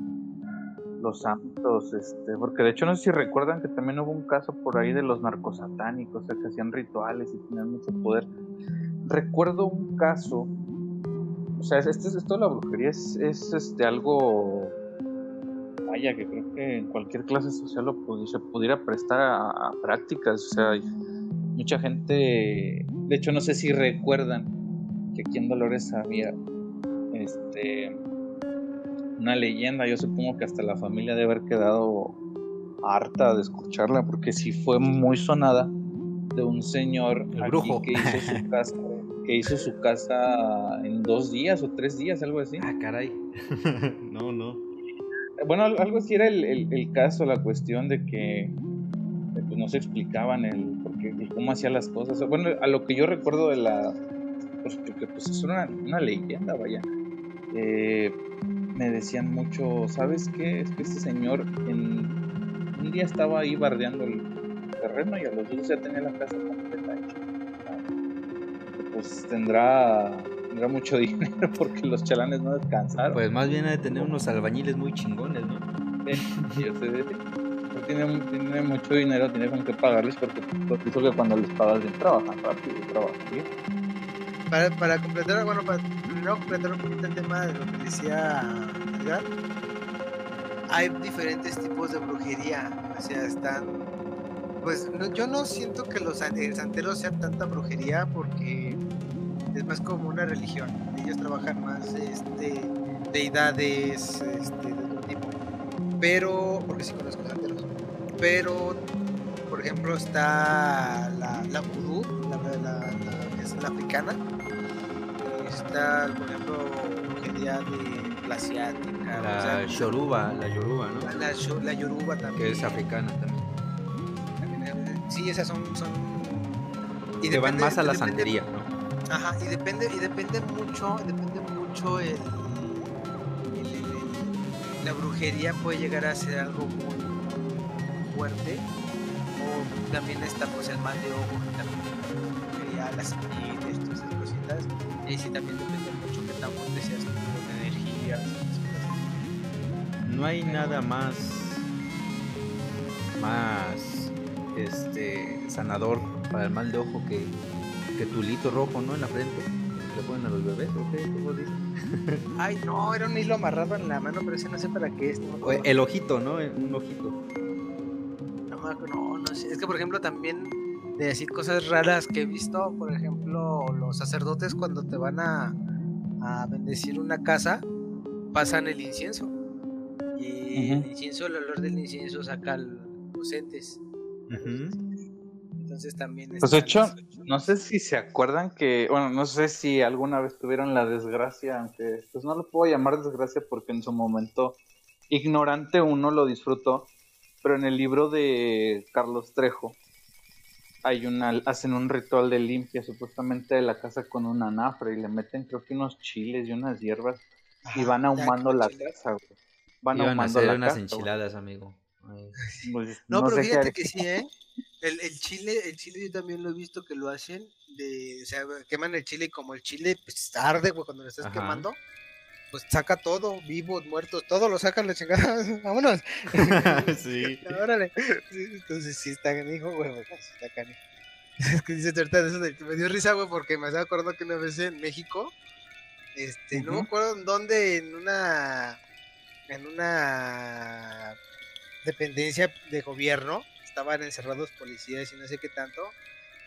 los ámbitos, este, porque de hecho no sé si recuerdan que también hubo un caso por ahí de los narcosatánicos, o sea, que hacían rituales y tenían mucho poder. Recuerdo un caso, o sea, este, esto de la brujería es, es este algo, vaya, que creo que en cualquier clase social lo pudiera prestar a, a prácticas, o sea, mucha gente, de hecho no sé si recuerdan que aquí en Dolores había este una leyenda, yo supongo que hasta la familia debe haber quedado harta de escucharla porque sí fue muy sonada de un señor El brujo. que hizo su casa que hizo su casa en dos días o tres días, algo así. Ah, caray. no, no. Bueno, al- algo así era el, el- el caso, la cuestión de que pues, no se explicaban el, por qué- el cómo hacía las cosas. Bueno, a lo que yo recuerdo de la... Pues porque pues es una, una leyenda, vaya. Eh, me decían mucho, ¿sabes qué? Es que este señor en, un día estaba ahí bardeando el terreno y a los dos ya tenía la casa completa hecha. Pues tendrá, tendrá mucho dinero porque los chalanes no descansaron. Pues más bien ha de tener unos albañiles muy chingones, ¿no? Sí, yo sé. Pues tiene, tiene mucho dinero, tiene con qué pagarles porque pues, pienso que cuando les pagas bien trabajan rápido, trabajan bien. Para, para completar, bueno, para primero completar un poquito el tema de lo que decía Edgar, hay diferentes tipos de brujería. O sea, están. Pues no- yo no siento que los san- el santero sea tanta brujería porque es más como una religión. Ellos trabajan más este, deidades este, de otro tipo. Pero, porque sí conozco santeros. Pero, por ejemplo, está la, la vudú, la, la- la- es la africana. Está, por ejemplo, brujería de la asiática. o La sea, Yoruba, la Yoruba, ¿no? la, la yoruba también. Que es africana también. también, eh, Sí, esas son. son y Que van más a la santería, ¿no? Ajá, y depende, y depende mucho, depende mucho el, el- el- la brujería puede llegar a ser algo muy fuerte. O también está pues el mal de ojo, que también brujería, las semillas, todas esas cositas. Y ahí sí también depende mucho que tan fuerte seas con cosas. No hay nada más más este sanador para el mal de ojo que, que tulito rojo, ¿no? En la frente. Le ponen a los bebés, ¿o qué? ¿Cómo dicen? Ay, no, era un hilo amarrado en la mano, pero ese no sé para qué es. No. El ojito, ¿no? Un ojito. No, no, no sé. Es que, por ejemplo, también de decir cosas raras que he visto, por ejemplo, los sacerdotes cuando te van a, a bendecir una casa, pasan el incienso. Y el incienso, el olor del incienso saca los entes. Entonces también Pues de hecho, no sé si se acuerdan que, bueno, no sé si alguna vez tuvieron la desgracia, aunque pues no lo puedo llamar desgracia porque en su momento ignorante uno lo disfrutó, pero en el libro de Carlos Trejo hay una, hacen un ritual de limpia supuestamente de la casa con un anafre y le meten creo que unos chiles y unas hierbas y Ajá, van ahumando la casa, güey. Van Iban a hacer la unas casa. güey. enchiladas, amigo. Pues, No, pero fíjate que sí, ¿eh? El, el chile, el chile yo también lo he visto que lo hacen, de, o sea, queman el chile y como el chile pues arde, güey, cuando lo estás Ajá. quemando, pues saca todo, vivos, muertos, todo lo sacan la chingada, vámonos. sí. Órale. Sí, entonces sí está canijo, güey, güey, sí está canijo. Es que dice ahorita de eso de- me dio risa, güey, porque me estaba acordando que una vez en México, este, no me acuerdo en dónde, en una, en una dependencia de gobierno, estaban encerrados policías y no sé qué tanto,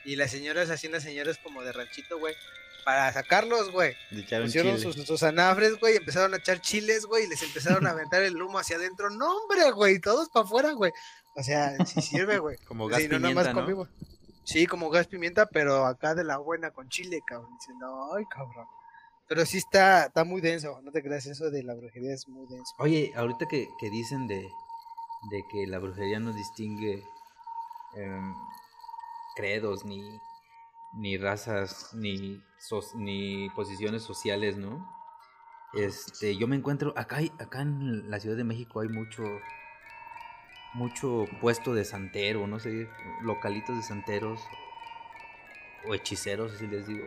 y las señoras, así unas señoras como de ranchito, güey, para sacarlos, güey. Pusieron chile. sus, sus anafres, güey, y empezaron a echar chiles, güey, y les empezaron a aventar el humo hacia adentro. No, hombre, güey, todos para afuera, güey. O sea, sí sirve, güey. Como gas Sí, no, nada pimienta, más ¿no? conmigo. Sí, como gas pimienta, pero acá de la buena con chile, cabrón. Diciendo, ay, cabrón. Pero sí está, está muy denso, no te creas, eso de la brujería es muy denso. Oye, ahorita que, que dicen de, de que la brujería no distingue em, credos, ni, ni razas, ni, ni posiciones sociales, ¿no? Este, yo me encuentro, acá, hay- acá en la Ciudad de México hay mucho, mucho puesto de santero, no sé, localitos de santeros o hechiceros, así les digo.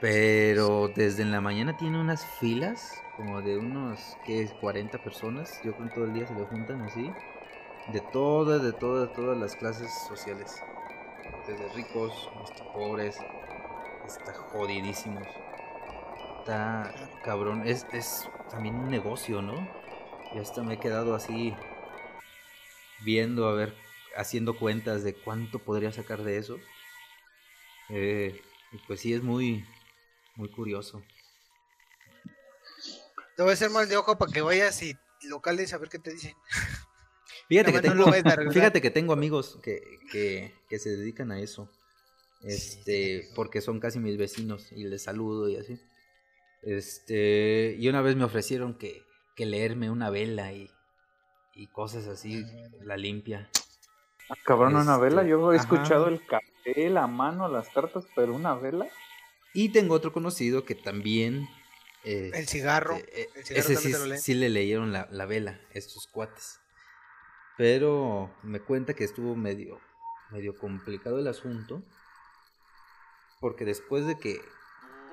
Pero desde en la mañana tiene unas filas como de unos, ¿qué es? 40 personas. Yo creo que todo el día se le juntan así. De todas, de todas, todas las clases sociales. Desde ricos hasta pobres. Está jodidísimos. Está cabrón. Es, es también un negocio, ¿no? Yo hasta me he quedado así viendo, a ver, haciendo cuentas de cuánto podría sacar de eso. Eh, pues sí, es muy, muy curioso. Te voy a hacer mal de ojo para que vayas y locales a ver qué te dicen. Fíjate que, no tengo, fíjate que amigos que, que, que se dedican a eso. Este, porque son casi mis vecinos y les saludo y así. Este, y una vez me ofrecieron que, que leerme una vela y, y cosas así, la limpia. Ah, cabrón, una Este, vela. Yo he ajá. escuchado el café, la mano, las cartas, pero una vela. Y tengo otro conocido que también... eh, El cigarro. eh, eh, el cigarro ese sí, lo leen. sí le leyeron la, la vela, estos cuates. Pero me cuenta que estuvo medio, medio complicado el asunto. Porque después de que,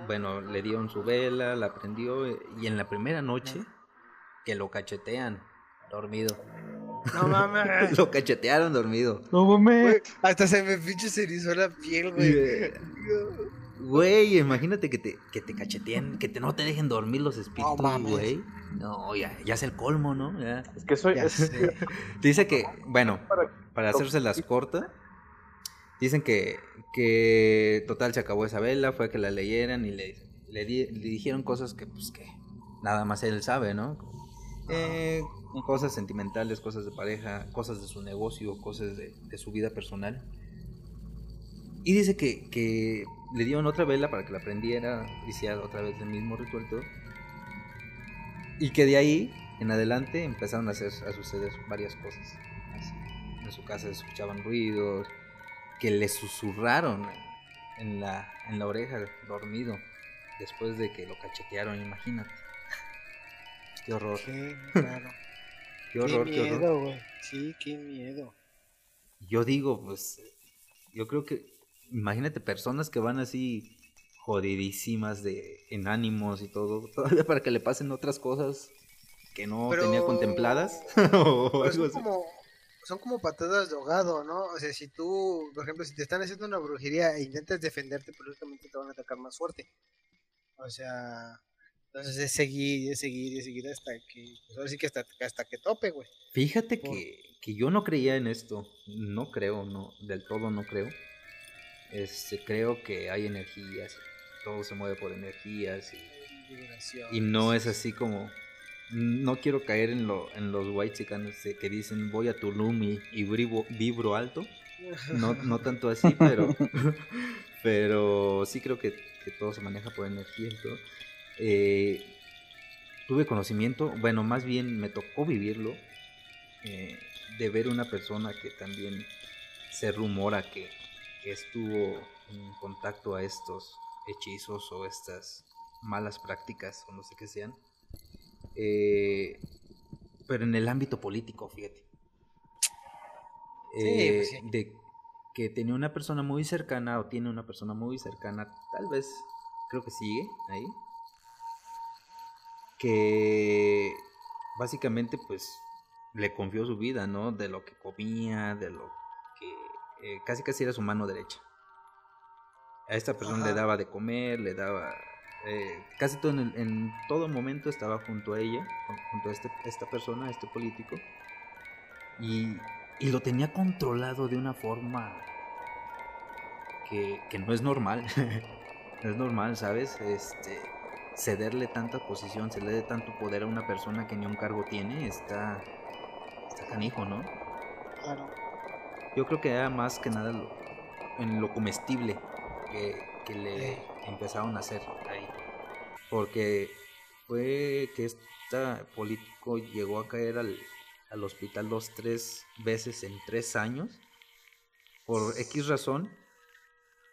bueno, le dieron su vela, la prendió eh, y en la primera noche que lo cachetean dormido. No mames. lo cachetearon dormido. No mames. Hasta se me pinche se erizó la piel, güey. Güey, imagínate que te, que te cacheteen, que te, no te dejen dormir los espíritus, güey. No, ya, ya es el colmo, ¿no? Ya. Es que soy. Ya es-. Dice que, bueno, para- para hacerse las cortas, dicen que, que total se acabó esa vela, fue que la leyeran y le, le, di- le dijeron cosas que, pues, que nada más él sabe, ¿no? Eh, cosas sentimentales, cosas de pareja, cosas de su negocio, cosas de, de su vida personal. Y dice que, que le dieron otra vela para que la prendiera, hiciera otra vez el mismo ritual todo. Y que de ahí en adelante empezaron a, hacer, a suceder varias cosas. Así, En su casa se escuchaban ruidos, que le susurraron en la, en la oreja, dormido, después de que lo cachetearon, imagínate. Qué horror, Qué raro. qué horror, qué qué horror. miedo, güey. Sí, qué miedo. Yo digo, pues, yo creo que, imagínate personas que van así jodidísimas de, en ánimos y todo, todavía para que le pasen otras cosas que no Pero- tenía contempladas. o algo son así. como, son como patadas de ahogado, ¿no? O sea, si tú, por ejemplo, si te están haciendo una brujería e intentas defenderte, pues lógicamente te van a atacar más fuerte. O sea, entonces es seguir, es seguir, es seguir hasta que, pues ahora sí que hasta, hasta que tope, güey. Fíjate Por- que, que yo no creía en esto, no creo, no, del todo no creo. Este, creo que hay energías, todo se mueve por energías y, no es así como, no quiero caer en, lo, en los white que dicen voy a Tulum y, y vibro, vibro alto, no, no tanto así, pero, pero sí creo que, que todo se maneja por energía y todo. Eh, tuve conocimiento, bueno, más bien me tocó vivirlo, eh, de ver una persona que también se rumora que estuvo en contacto a estos hechizos o estas malas prácticas o no sé qué sean. Eh, pero en el ámbito político, fíjate. Sí, Eh, pues sí. De que tenía una persona muy cercana o tiene una persona muy cercana, tal vez, creo que sigue ahí, que básicamente pues le confió su vida, ¿no? De lo que comía, de lo que eh, casi casi era su mano derecha. A esta persona le daba de comer, le daba eh, casi todo en, el- en todo momento estaba junto a ella, jun- junto a este, esta persona, a este político, y, y lo tenía controlado de una forma que, que no es normal. no es normal, ¿sabes? Este, cederle tanta posición, cederle tanto poder a una persona que ni un cargo tiene, está, está canijo, ¿no? Yo creo que era más que nada en lo comestible que, que le empezaron a hacer ahí. Porque fue que este político llegó a caer al, al hospital dos, tres veces en tres años por X razón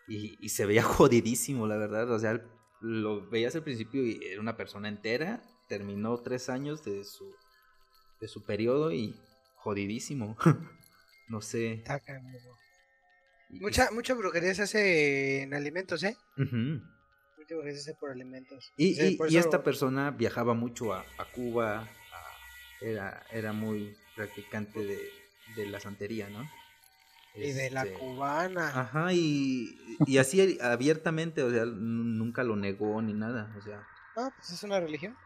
y, y, se veía jodidísimo, la verdad. O sea, lo veías al principio y era una persona entera, terminó tres años de su, de su periodo y jodidísimo. no sé. mucha, mucha brujería se hace en alimentos, ¿eh? Mucha brujería se hace por alimentos. Y, y, esta persona viajaba mucho a, a Cuba, era, era muy practicante de, de la santería, ¿no? Y de la este, cubana. Ajá, y, y así abiertamente, o sea, nunca lo negó ni nada, o sea. Ah, pues es una religión.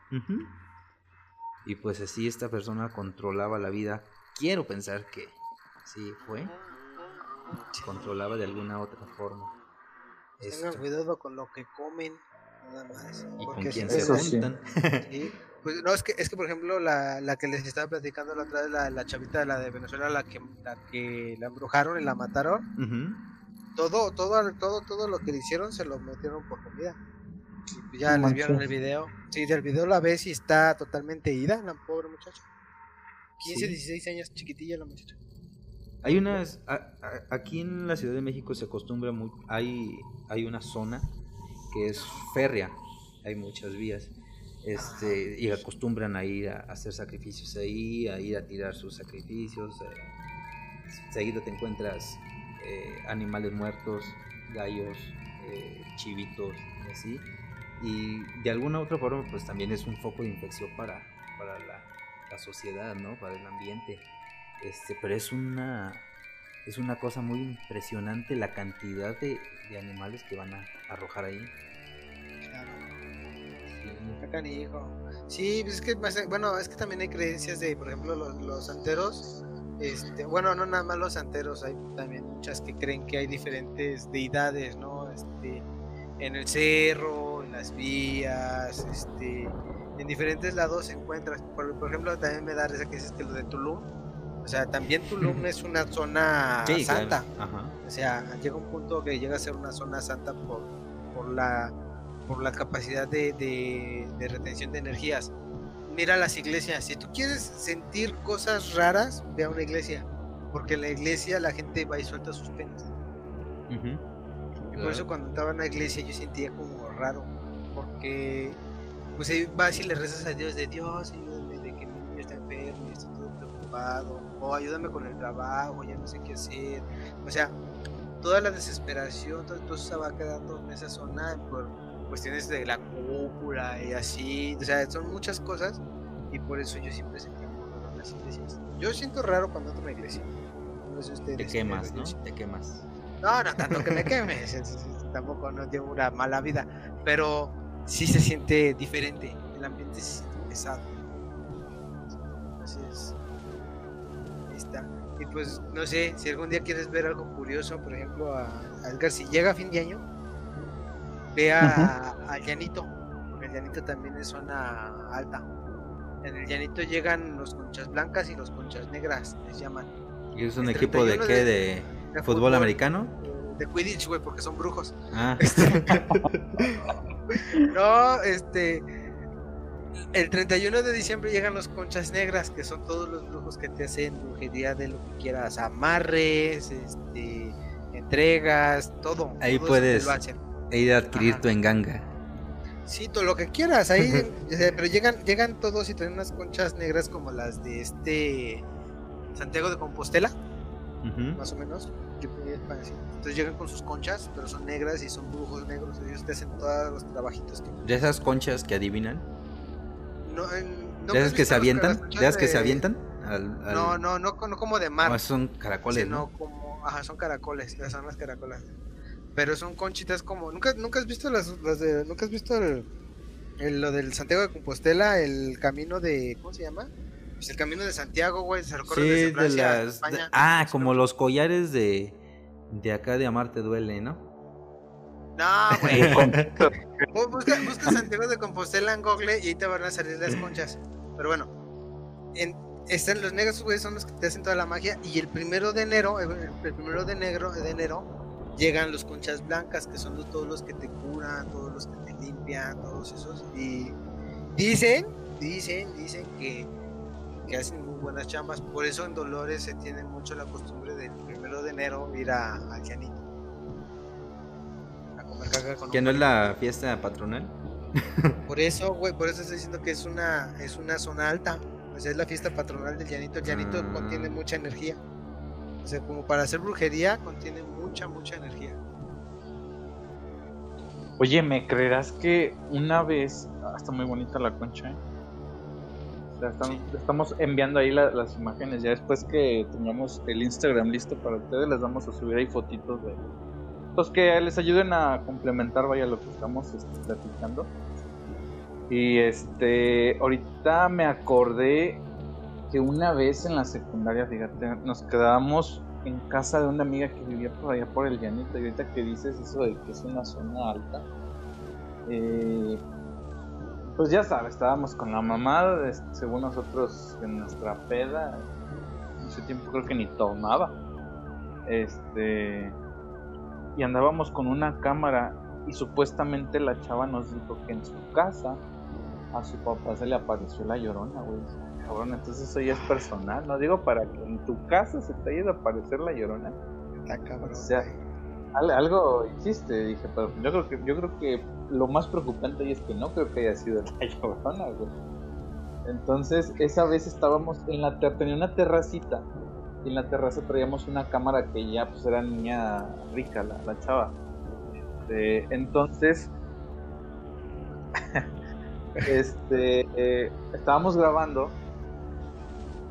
Y pues así esta persona controlaba la vida. Quiero pensar que sí fue. Controlaba de alguna otra forma. Tengan cuidado con lo que comen, nada más. Y con quién se juntan. Sí. Pues no, es que, es que por ejemplo, la, la que les estaba platicando la otra vez, la, la chavita de la de Venezuela, la que la, que la embrujaron y la mataron, todo, todo, todo, todo lo que le hicieron se lo metieron por comida. Y ya les vieron el video. Sí, del video la ves y está totalmente ida, la pobre muchacha. 15, 16 años, chiquitilla la muchacha. Hay unas, aquí en la Ciudad de México se acostumbra muy, hay, hay una zona que es férrea, hay muchas vías este, y acostumbran a ir a hacer sacrificios ahí, a ir a tirar sus sacrificios. Eh, seguido te encuentras eh, animales muertos, gallos, eh, chivitos y así. Y de alguna otra forma, pues también es un foco de infección para, para la, sociedad, ¿no? Para el ambiente. Este, pero es una, es una cosa muy impresionante la cantidad de, animales que van a arrojar ahí. Sí, pues es que, bueno, es que también hay creencias de, por ejemplo, los, los santeros. Este, bueno, no nada más los santeros, hay también muchas que creen que hay diferentes deidades, ¿no? Este, en el cerro, en las vías, este, en diferentes lados se encuentran. Por, ejemplo, también me da risa que dices que lo de Tulum. O sea, también Tulum es una zona santa. O sea, llega un punto que llega a ser una zona santa por, por la por la capacidad de, retención de energías. Mira las iglesias, si tú quieres sentir cosas raras, ve a una iglesia, porque en la iglesia la gente va y suelta sus penas. Y por eso cuando estaba en la iglesia yo sentía como raro, porque pues ahí vas y le rezas a Dios de Dios, ayúdame todo preocupado, o ayúdame con el trabajo, ya no sé qué hacer. O sea, toda la desesperación, todo, eso se va quedando en esa zona por, cuestiones de la cúpula y así, o sea, son muchas cosas y por eso yo siempre sentí en las iglesias. Yo siento raro cuando entro a una iglesia. No sé ustedes. Te quemas, ¿no? Te quemas. No, no tanto que me quemes, tampoco no tengo una mala vida, pero sí se siente diferente, el ambiente se siente pesado. Así es. Ahí está. Y pues no sé, si algún día quieres ver algo curioso, por ejemplo, a, a Edgar, si llega a fin de año, Ve al llanito, porque el llanito también es zona alta. En el llanito llegan los conchas blancas y los conchas negras, les llaman. ¿Y es un equipo de qué? ¿De, fútbol, americano? De Quidditch, güey, porque son brujos. Ah. Este, no, este. El 31 de diciembre llegan los conchas negras, que son todos los brujos que te hacen brujería de lo que quieras, amarres, este, entregas, todo. Ahí puedes ir a adquirir tu enganga. Sí, todo lo que quieras, ahí, pero llegan, llegan todos y traen unas conchas negras como las de este Santiago de Compostela, más o menos. Entonces llegan con sus conchas, pero son negras y son brujos negros, ellos te hacen todos los trabajitos. ¿De esas conchas que adivinan? No, ¿De esas que se avientan? ¿De esas que se avientan? No, no, no, como de mar. son caracoles, ¿no? como, ajá, son caracoles, son las caracolas. Pero son conchitas como. ¿Nunca, nunca has visto las, las de. ¿Nunca has visto el, lo del Santiago de Compostela? El camino de. ¿Cómo se llama? Pues el camino de Santiago, güey. Se recorre sí, de las. España, ah, como los collares de. De acá de Amarte Duele, ¿no? No, güey. busca, busca Santiago de Compostela en Google y ahí te van a salir las conchas. Pero bueno, en, están los negros, güey, son los que te hacen toda la magia. Y el primero de enero, el, primero de enero, de enero, llegan los conchas blancas, que son todos los que te curan, todos los que te limpian, todos esos. Y dicen, dicen, dicen que, que hacen muy buenas chambas. Por eso en Dolores se tiene mucho la costumbre del primero de enero ir a, a Llanito. Comer caca con ¿Que no es la fiesta patronal? Por eso, güey, por eso estoy diciendo que es una, es una zona alta. O sea, es la fiesta patronal del llanito. El llanito ah. contiene mucha energía. O sea, como para hacer brujería, contiene mucha, mucha energía. Oye, ¿me creerás que una vez... Ah, está muy bonita la concha, ¿eh? estamos, enviando ahí las imágenes. Ya después que tengamos el Instagram listo para ustedes, les vamos a subir ahí fotitos de... Pues que les ayuden a complementar, vaya, lo que estamos este, platicando. Y este, ahorita me acordé que una vez en la secundaria, fíjate, nos quedábamos en casa de una amiga que vivía por allá por el llanito. Y ahorita que dices eso de que es una zona alta, eh, pues ya sabes, estábamos con la mamá, según nosotros en nuestra peda. Ese tiempo creo que ni tomaba. Este. Y andábamos con una cámara y supuestamente la chava nos dijo que en su casa a su papá se le apareció la llorona, güey. Cabrón, entonces eso ya es personal, no digo para que en tu casa se te haya a aparecer la llorona. Está cabrón. O sea, algo existe, dije, pero yo creo que yo creo que lo más preocupante es que no creo que haya sido la llorona, güey. Entonces, esa vez estábamos en la tenía una terracita y en la terraza traíamos una cámara que ya pues era niña rica la, la chava. Este, entonces este, eh, estábamos grabando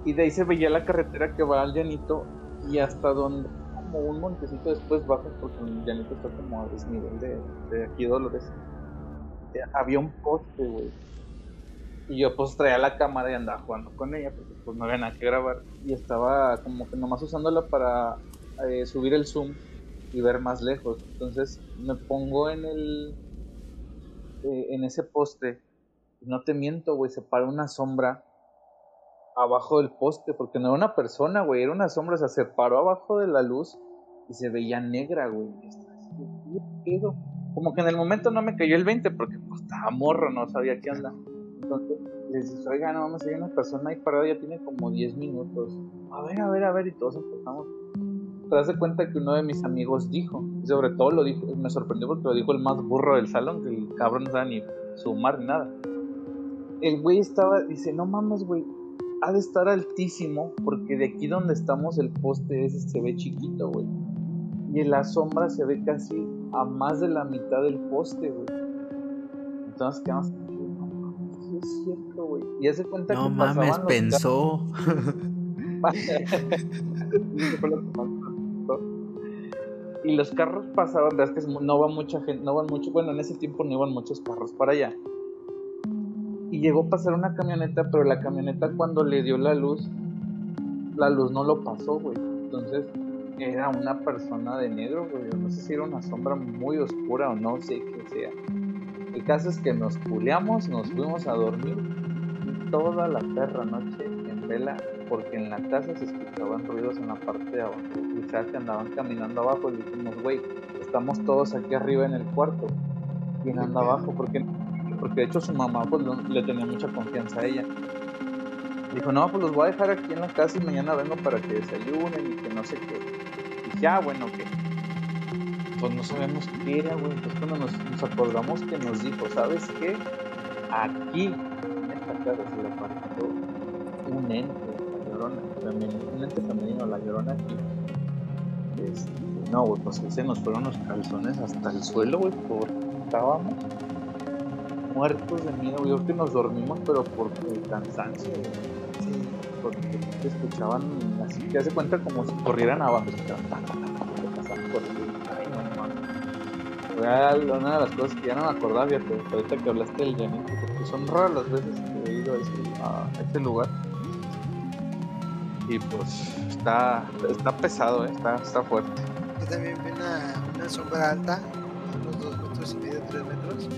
y de ahí se veía la carretera que va al llanito y hasta donde como un montecito después bajo porque el llanito está como a desnivel de, de aquí Dolores eh, había un poste güey y yo pues traía la cámara y andaba jugando con ella porque pues no había nada que grabar. Y estaba como que nomás usándola para eh, subir el zoom y ver más lejos. Entonces me pongo en el en ese poste. No te miento, güey, se paró una sombra abajo del poste, porque no era una persona, güey, era una sombra, o sea, se paró abajo de la luz y se veía negra, güey. Como que en el momento no me cayó el 20 porque pues, estaba morro, no sabía qué onda. Entonces les dije, oiga, no vamos, hay una persona ahí parada, ya tiene como 10 minutos. A ver, a ver, a ver, y todos empezamos. Te das cuenta que uno de mis amigos dijo, y sobre todo lo dijo, me sorprendió porque lo dijo el más burro del salón, que el cabrón no sabe ni sumar ni nada el güey estaba, dice, no mames, güey, ha de estar altísimo porque de aquí donde estamos el poste ese se ve chiquito, güey. Y en la sombra se ve casi a más de la mitad del poste, güey. Entonces quedamos, güey. Y hace cuenta no mames, pensó. y los carros pasaban, es que no va mucha gente, no van mucho, bueno, en ese tiempo no iban muchos carros para allá y llegó a pasar una camioneta, pero la camioneta cuando le dio la luz, la luz no lo pasó, güey. Entonces era una persona de negro, güey. No sé si era una sombra muy oscura o no sé qué sea. El caso es que nos culeamos, nos fuimos a dormir toda la perra noche en vela, porque en la casa se escuchaban ruidos en la parte de abajo. Escuchaba que andaban caminando abajo y dijimos, güey, estamos todos aquí arriba en el cuarto. ¿Quién anda abajo? Porque porque de hecho su mamá pues le tenía mucha confianza a ella. Dijo, no, pues los voy a dejar aquí en la casa y mañana vengo para que desayunen y que no sé qué. Y ya, bueno, que pues no sabemos qué era, güey. Entonces cuando nos, acordamos que nos dijo, ¿sabes qué? Aquí, en esta casa se le apareció un ente, la llorona, un ente femenino, la llorona aquí. Este, no, güey, pues se nos fueron los calzones hasta el suelo, güey, porque estábamos muertos de miedo, yo que nos dormimos, pero por el cansancio, sí. porque escuchaban así, que hace cuenta como si corrieran abajo, Fue una de las cosas que ya no me acordaba, fíjate, ahorita que hablaste del llanito, porque son raras las veces que he ido a este, este lugar. Y pues está, está pesado, ¿eh? está, está fuerte. Yo también vi una, una sombra alta, unos dos metros y medio, tres metros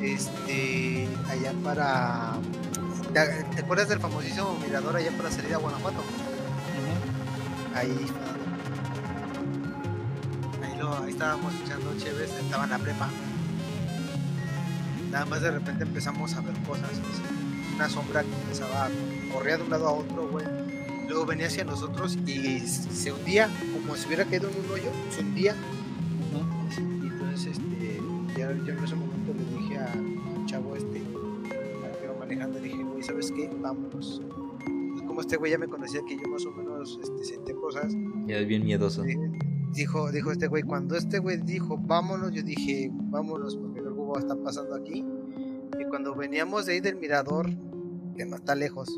este allá para ¿Te, te acuerdas del famosísimo mirador allá por la salida a Guanajuato? Ahí estábamos echando chéves, estaba en la prepa. Nada más de repente empezamos a ver cosas. así, Una sombra que empezaba, corría de un lado a otro, güey. Luego venía hacia nosotros y se hundía, como si hubiera caído en un hoyo, se hundía. Y entonces, este, ya, yo en ese momento le dije al chavo este, al que iba manejando, le dije, güey, ¿sabes qué? Vámonos. Como este güey ya me conocía que yo más o menos este, sentía cosas, Ya es bien miedoso. eh, dijo, dijo este güey, cuando este güey dijo, vámonos, yo dije, vámonos, porque algo está pasando aquí. Y cuando veníamos de ahí del mirador, que no está lejos,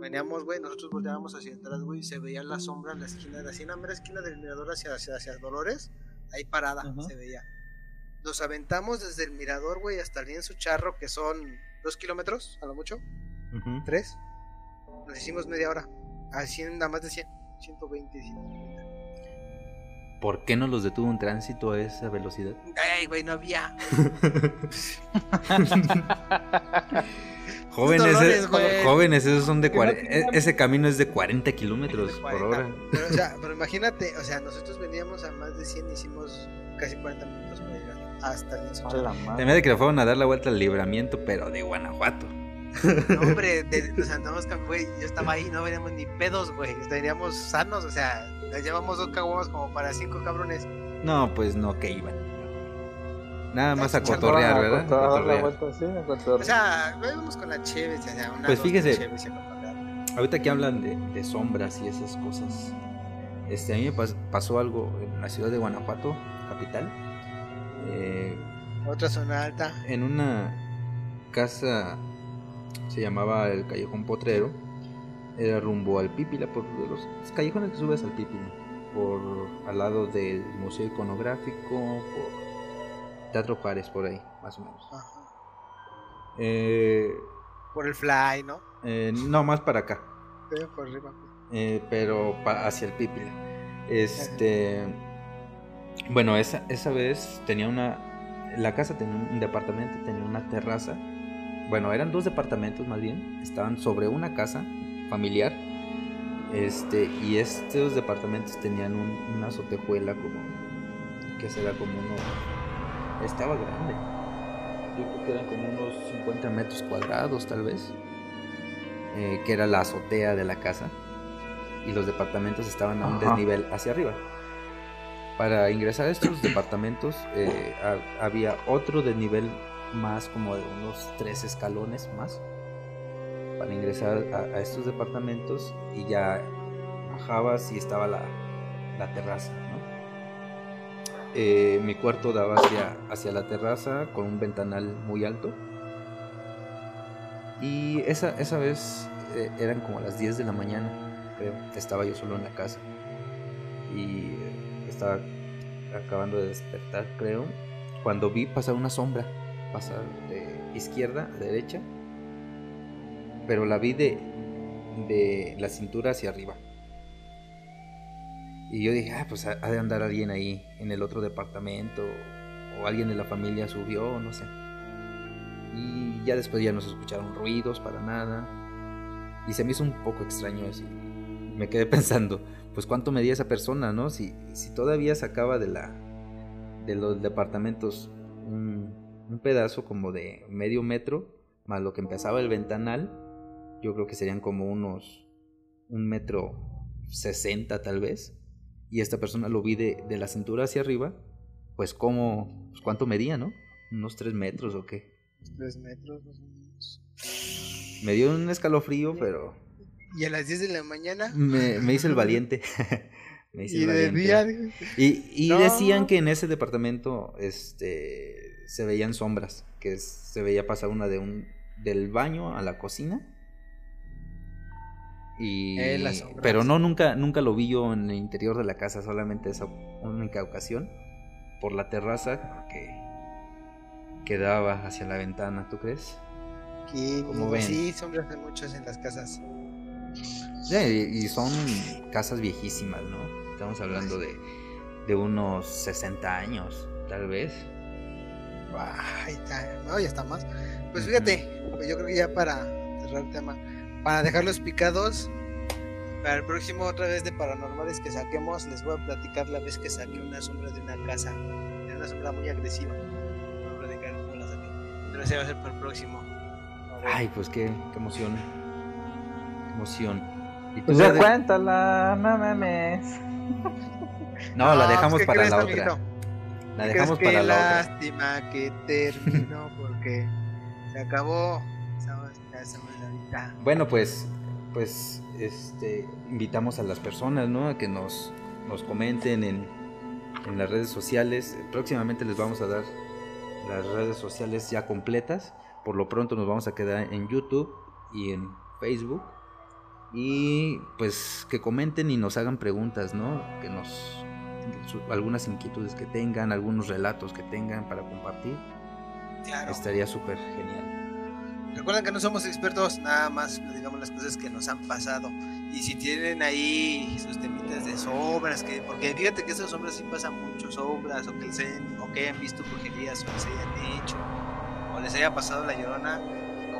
veníamos, güey, nosotros volteábamos hacia atrás, güey, y se veía la sombra en la esquina, así en la mera esquina del mirador hacia, hacia, hacia Dolores, ahí parada, se veía. Nos aventamos desde el mirador, güey, hasta el lienzo charro, que son dos kilómetros, a lo mucho, Ujú. tres. Nos hicimos media hora, a 100, nada más de 100, 120, 130. ¿Por qué no los detuvo un tránsito a esa velocidad? Ay, güey, no había. Jóvenes, Dolores, eh, güey. jóvenes, esos son de no e- ese camino es de 40 kilómetros por 40. hora. Pero, o sea, pero imagínate, o sea, nosotros veníamos a más de 100 y hicimos casi 40 minutos para llegar hasta el madre. me hace que le fueron a dar la vuelta al libramiento, pero de Guanajuato. No, hombre, de- nos andamos con, güey, yo estaba ahí, no veníamos ni pedos, güey, veníamos sanos, o sea, nos llevamos dos caguamas como para cinco cabrones. No, pues no, que iban. Nada más a cotorrear, ¿verdad? A cotorrear. vuelta, sí, a cotorrear. O sea, íbamos con la chévere, o sea, una Pues fíjese. cotorrear. Ahorita que hablan de, de sombras y esas cosas, este, a mí me pas- pasó algo en la ciudad de Guanajuato, capital, eh, Otra zona alta. en una casa, se llamaba el Callejón Potrero, era rumbo al Pípila, por los callejones que subes al Pípila, por al lado del Museo Iconográfico, por Teatro Juárez, por ahí, más o menos. Ajá. Eh, Por el fly, ¿no? eh, no, más para acá. Sí, por arriba. Eh, pero pa- hacia el Pípila. Este. Bueno, esa, esa vez tenía una. La casa tenía un departamento, tenía una terraza. Bueno, eran dos departamentos más bien. Estaban sobre una casa familiar. Este, y estos departamentos tenían un- una azotejuela como. que será como unos. Estaba grande. Yo creo que eran como unos 50 metros cuadrados, tal vez. eh, que era la azotea de la casa y los departamentos estaban a un Ajá. desnivel hacia arriba. Para ingresar a estos departamentos eh, ha- había otro desnivel más como de unos tres escalones más para ingresar a, estos departamentos y ya bajabas y estaba la, la terraza. Eh, mi cuarto daba hacia, hacia la terraza con un ventanal muy alto. Y esa, esa vez eh, eran como las 10 de la mañana, creo. Estaba yo solo en la casa. Y eh, estaba acabando de despertar, creo. Cuando vi pasar una sombra, pasar de izquierda a derecha. Pero la vi de, de la cintura hacia arriba. Y yo dije, ah, pues ha de andar alguien ahí en el otro departamento. O alguien de la familia subió, no sé. Y ya después ya no se escucharon ruidos para nada. Y se me hizo un poco extraño y Me quedé pensando, pues cuánto medía esa persona, ¿no? Si, si todavía sacaba de la de los departamentos un, pedazo como de medio metro, más lo que empezaba el ventanal, yo creo que serían como unos un metro sesenta tal vez. Y esta persona lo vi de, de la cintura hacia arriba, pues como, pues cuánto medía, ¿no? Unos tres metros o qué. Tres metros, más o menos. Me dio un escalofrío, pero Y a las 10 de la mañana. me, me hice el valiente. Me hice Y el de día. Y, y No. decían que en ese departamento este, se veían sombras, que se veía pasar una de un del baño a la cocina. Y, Eh, las pero no, nunca, nunca lo vi yo en el interior de la casa, solamente esa única ocasión, por la terraza que, que daba hacia la ventana, ¿tú crees? Que, Como ven. Sí, sombras hay muchos en las casas. Sí, y son casas viejísimas, ¿no? Estamos hablando de, de unos 60 años, tal vez. Ay, está, no, ya está más. Pues fíjate, pues yo creo que ya para cerrar el tema. Para dejarlos picados, para el próximo otra vez de paranormales que saquemos, les voy a platicar la vez que saqué una sombra de una casa. Era una sombra muy agresiva. Voy a platicar cómo la saqué. Pero ese va a ser para el próximo. Ay, pues qué, qué emoción. Qué emoción. ¿Y tú, Pues ya cuéntala, no mames. No, la pues, dejamos ¿qué para crees, la amiguito? otra. La ¿Qué dejamos para la otra. lástima que terminó porque se acabó. Bueno, pues, pues, este, invitamos a las personas, ¿no? A que nos, nos comenten en, en las redes sociales. Próximamente les vamos a dar las redes sociales ya completas. Por lo pronto nos vamos a quedar en YouTube y en Facebook. Y pues que comenten y nos hagan preguntas, ¿no? Que nos algunas inquietudes que tengan, algunos relatos que tengan para compartir. Claro. Estaría súper genial. Recuerden que no somos expertos, nada más digamos las cosas que nos han pasado. Y si tienen ahí sus temitas de sombras, que porque fíjate que esas sombras sí pasan mucho, sombras, o que, hayan, o que hayan visto brujerías, o les hayan hecho, o les haya pasado la llorona,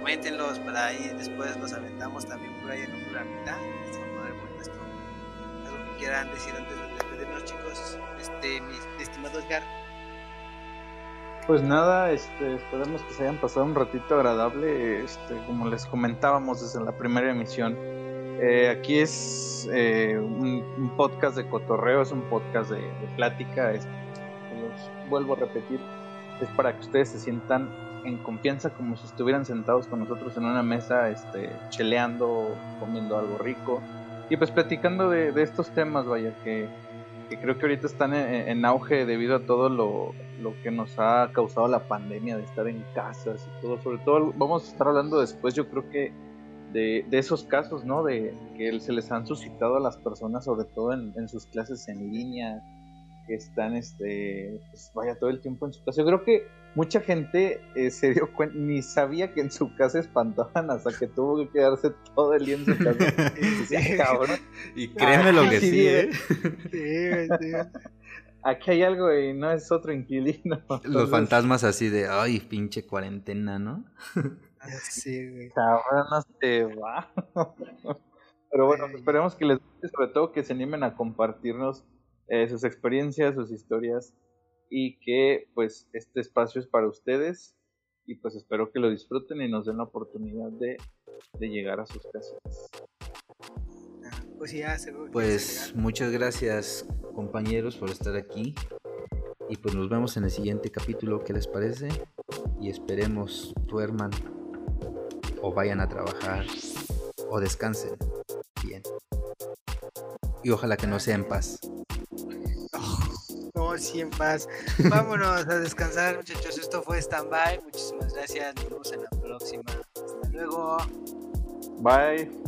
coméntenlos para ahí después los aventamos también por ahí en un programita. Va a. Algo que quieran decir antes de despedirnos, chicos. Este, mi estimado Edgar. Pues nada, este, esperamos que se hayan pasado un ratito agradable, este, como les comentábamos desde la primera emisión. Eh, aquí es eh, un, un podcast de cotorreo, es un podcast de, de plática, es- los vuelvo a repetir, es para que ustedes se sientan en confianza como si estuvieran sentados con nosotros en una mesa, este, cheleando, comiendo algo rico y pues platicando de, estos temas, vaya, que, que creo que ahorita están en, en auge debido a todo lo, lo que nos ha causado la pandemia de estar en casas y todo. Sobre todo vamos a estar hablando después, yo creo que de, de esos casos, ¿no? De que se les han suscitado a las personas, sobre todo en, en sus clases en línea, que están, este, pues vaya todo el tiempo en su casa. Yo creo que mucha gente eh, se dio cuenta, ni sabía que en su casa espantaban hasta que tuvo que quedarse todo el día en su casa. Decía, cabrón. Y créeme lo que sí, sí, ¿eh? Sí, güey, sí. aquí hay algo y no es otro inquilino. Los fantasmas así de, ay, pinche cuarentena, ¿no? Sí, güey. Cabrón, no se va. Pero bueno, esperemos que les guste, sobre todo que se animen a compartirnos eh, sus experiencias, sus historias y que pues este espacio es para ustedes y pues espero que lo disfruten y nos den la oportunidad de, de llegar a sus casas. Pues ya, seguro. Pues muchas gracias compañeros por estar aquí. Y pues nos vemos en el siguiente capítulo, ¿qué les parece? Y esperemos duerman o vayan a trabajar o descansen bien. Y ojalá que no sea en paz. Sí, en paz. Vámonos a descansar, muchachos. Esto fue Standby. Muchísimas gracias. Nos vemos en la próxima. Hasta luego. Bye.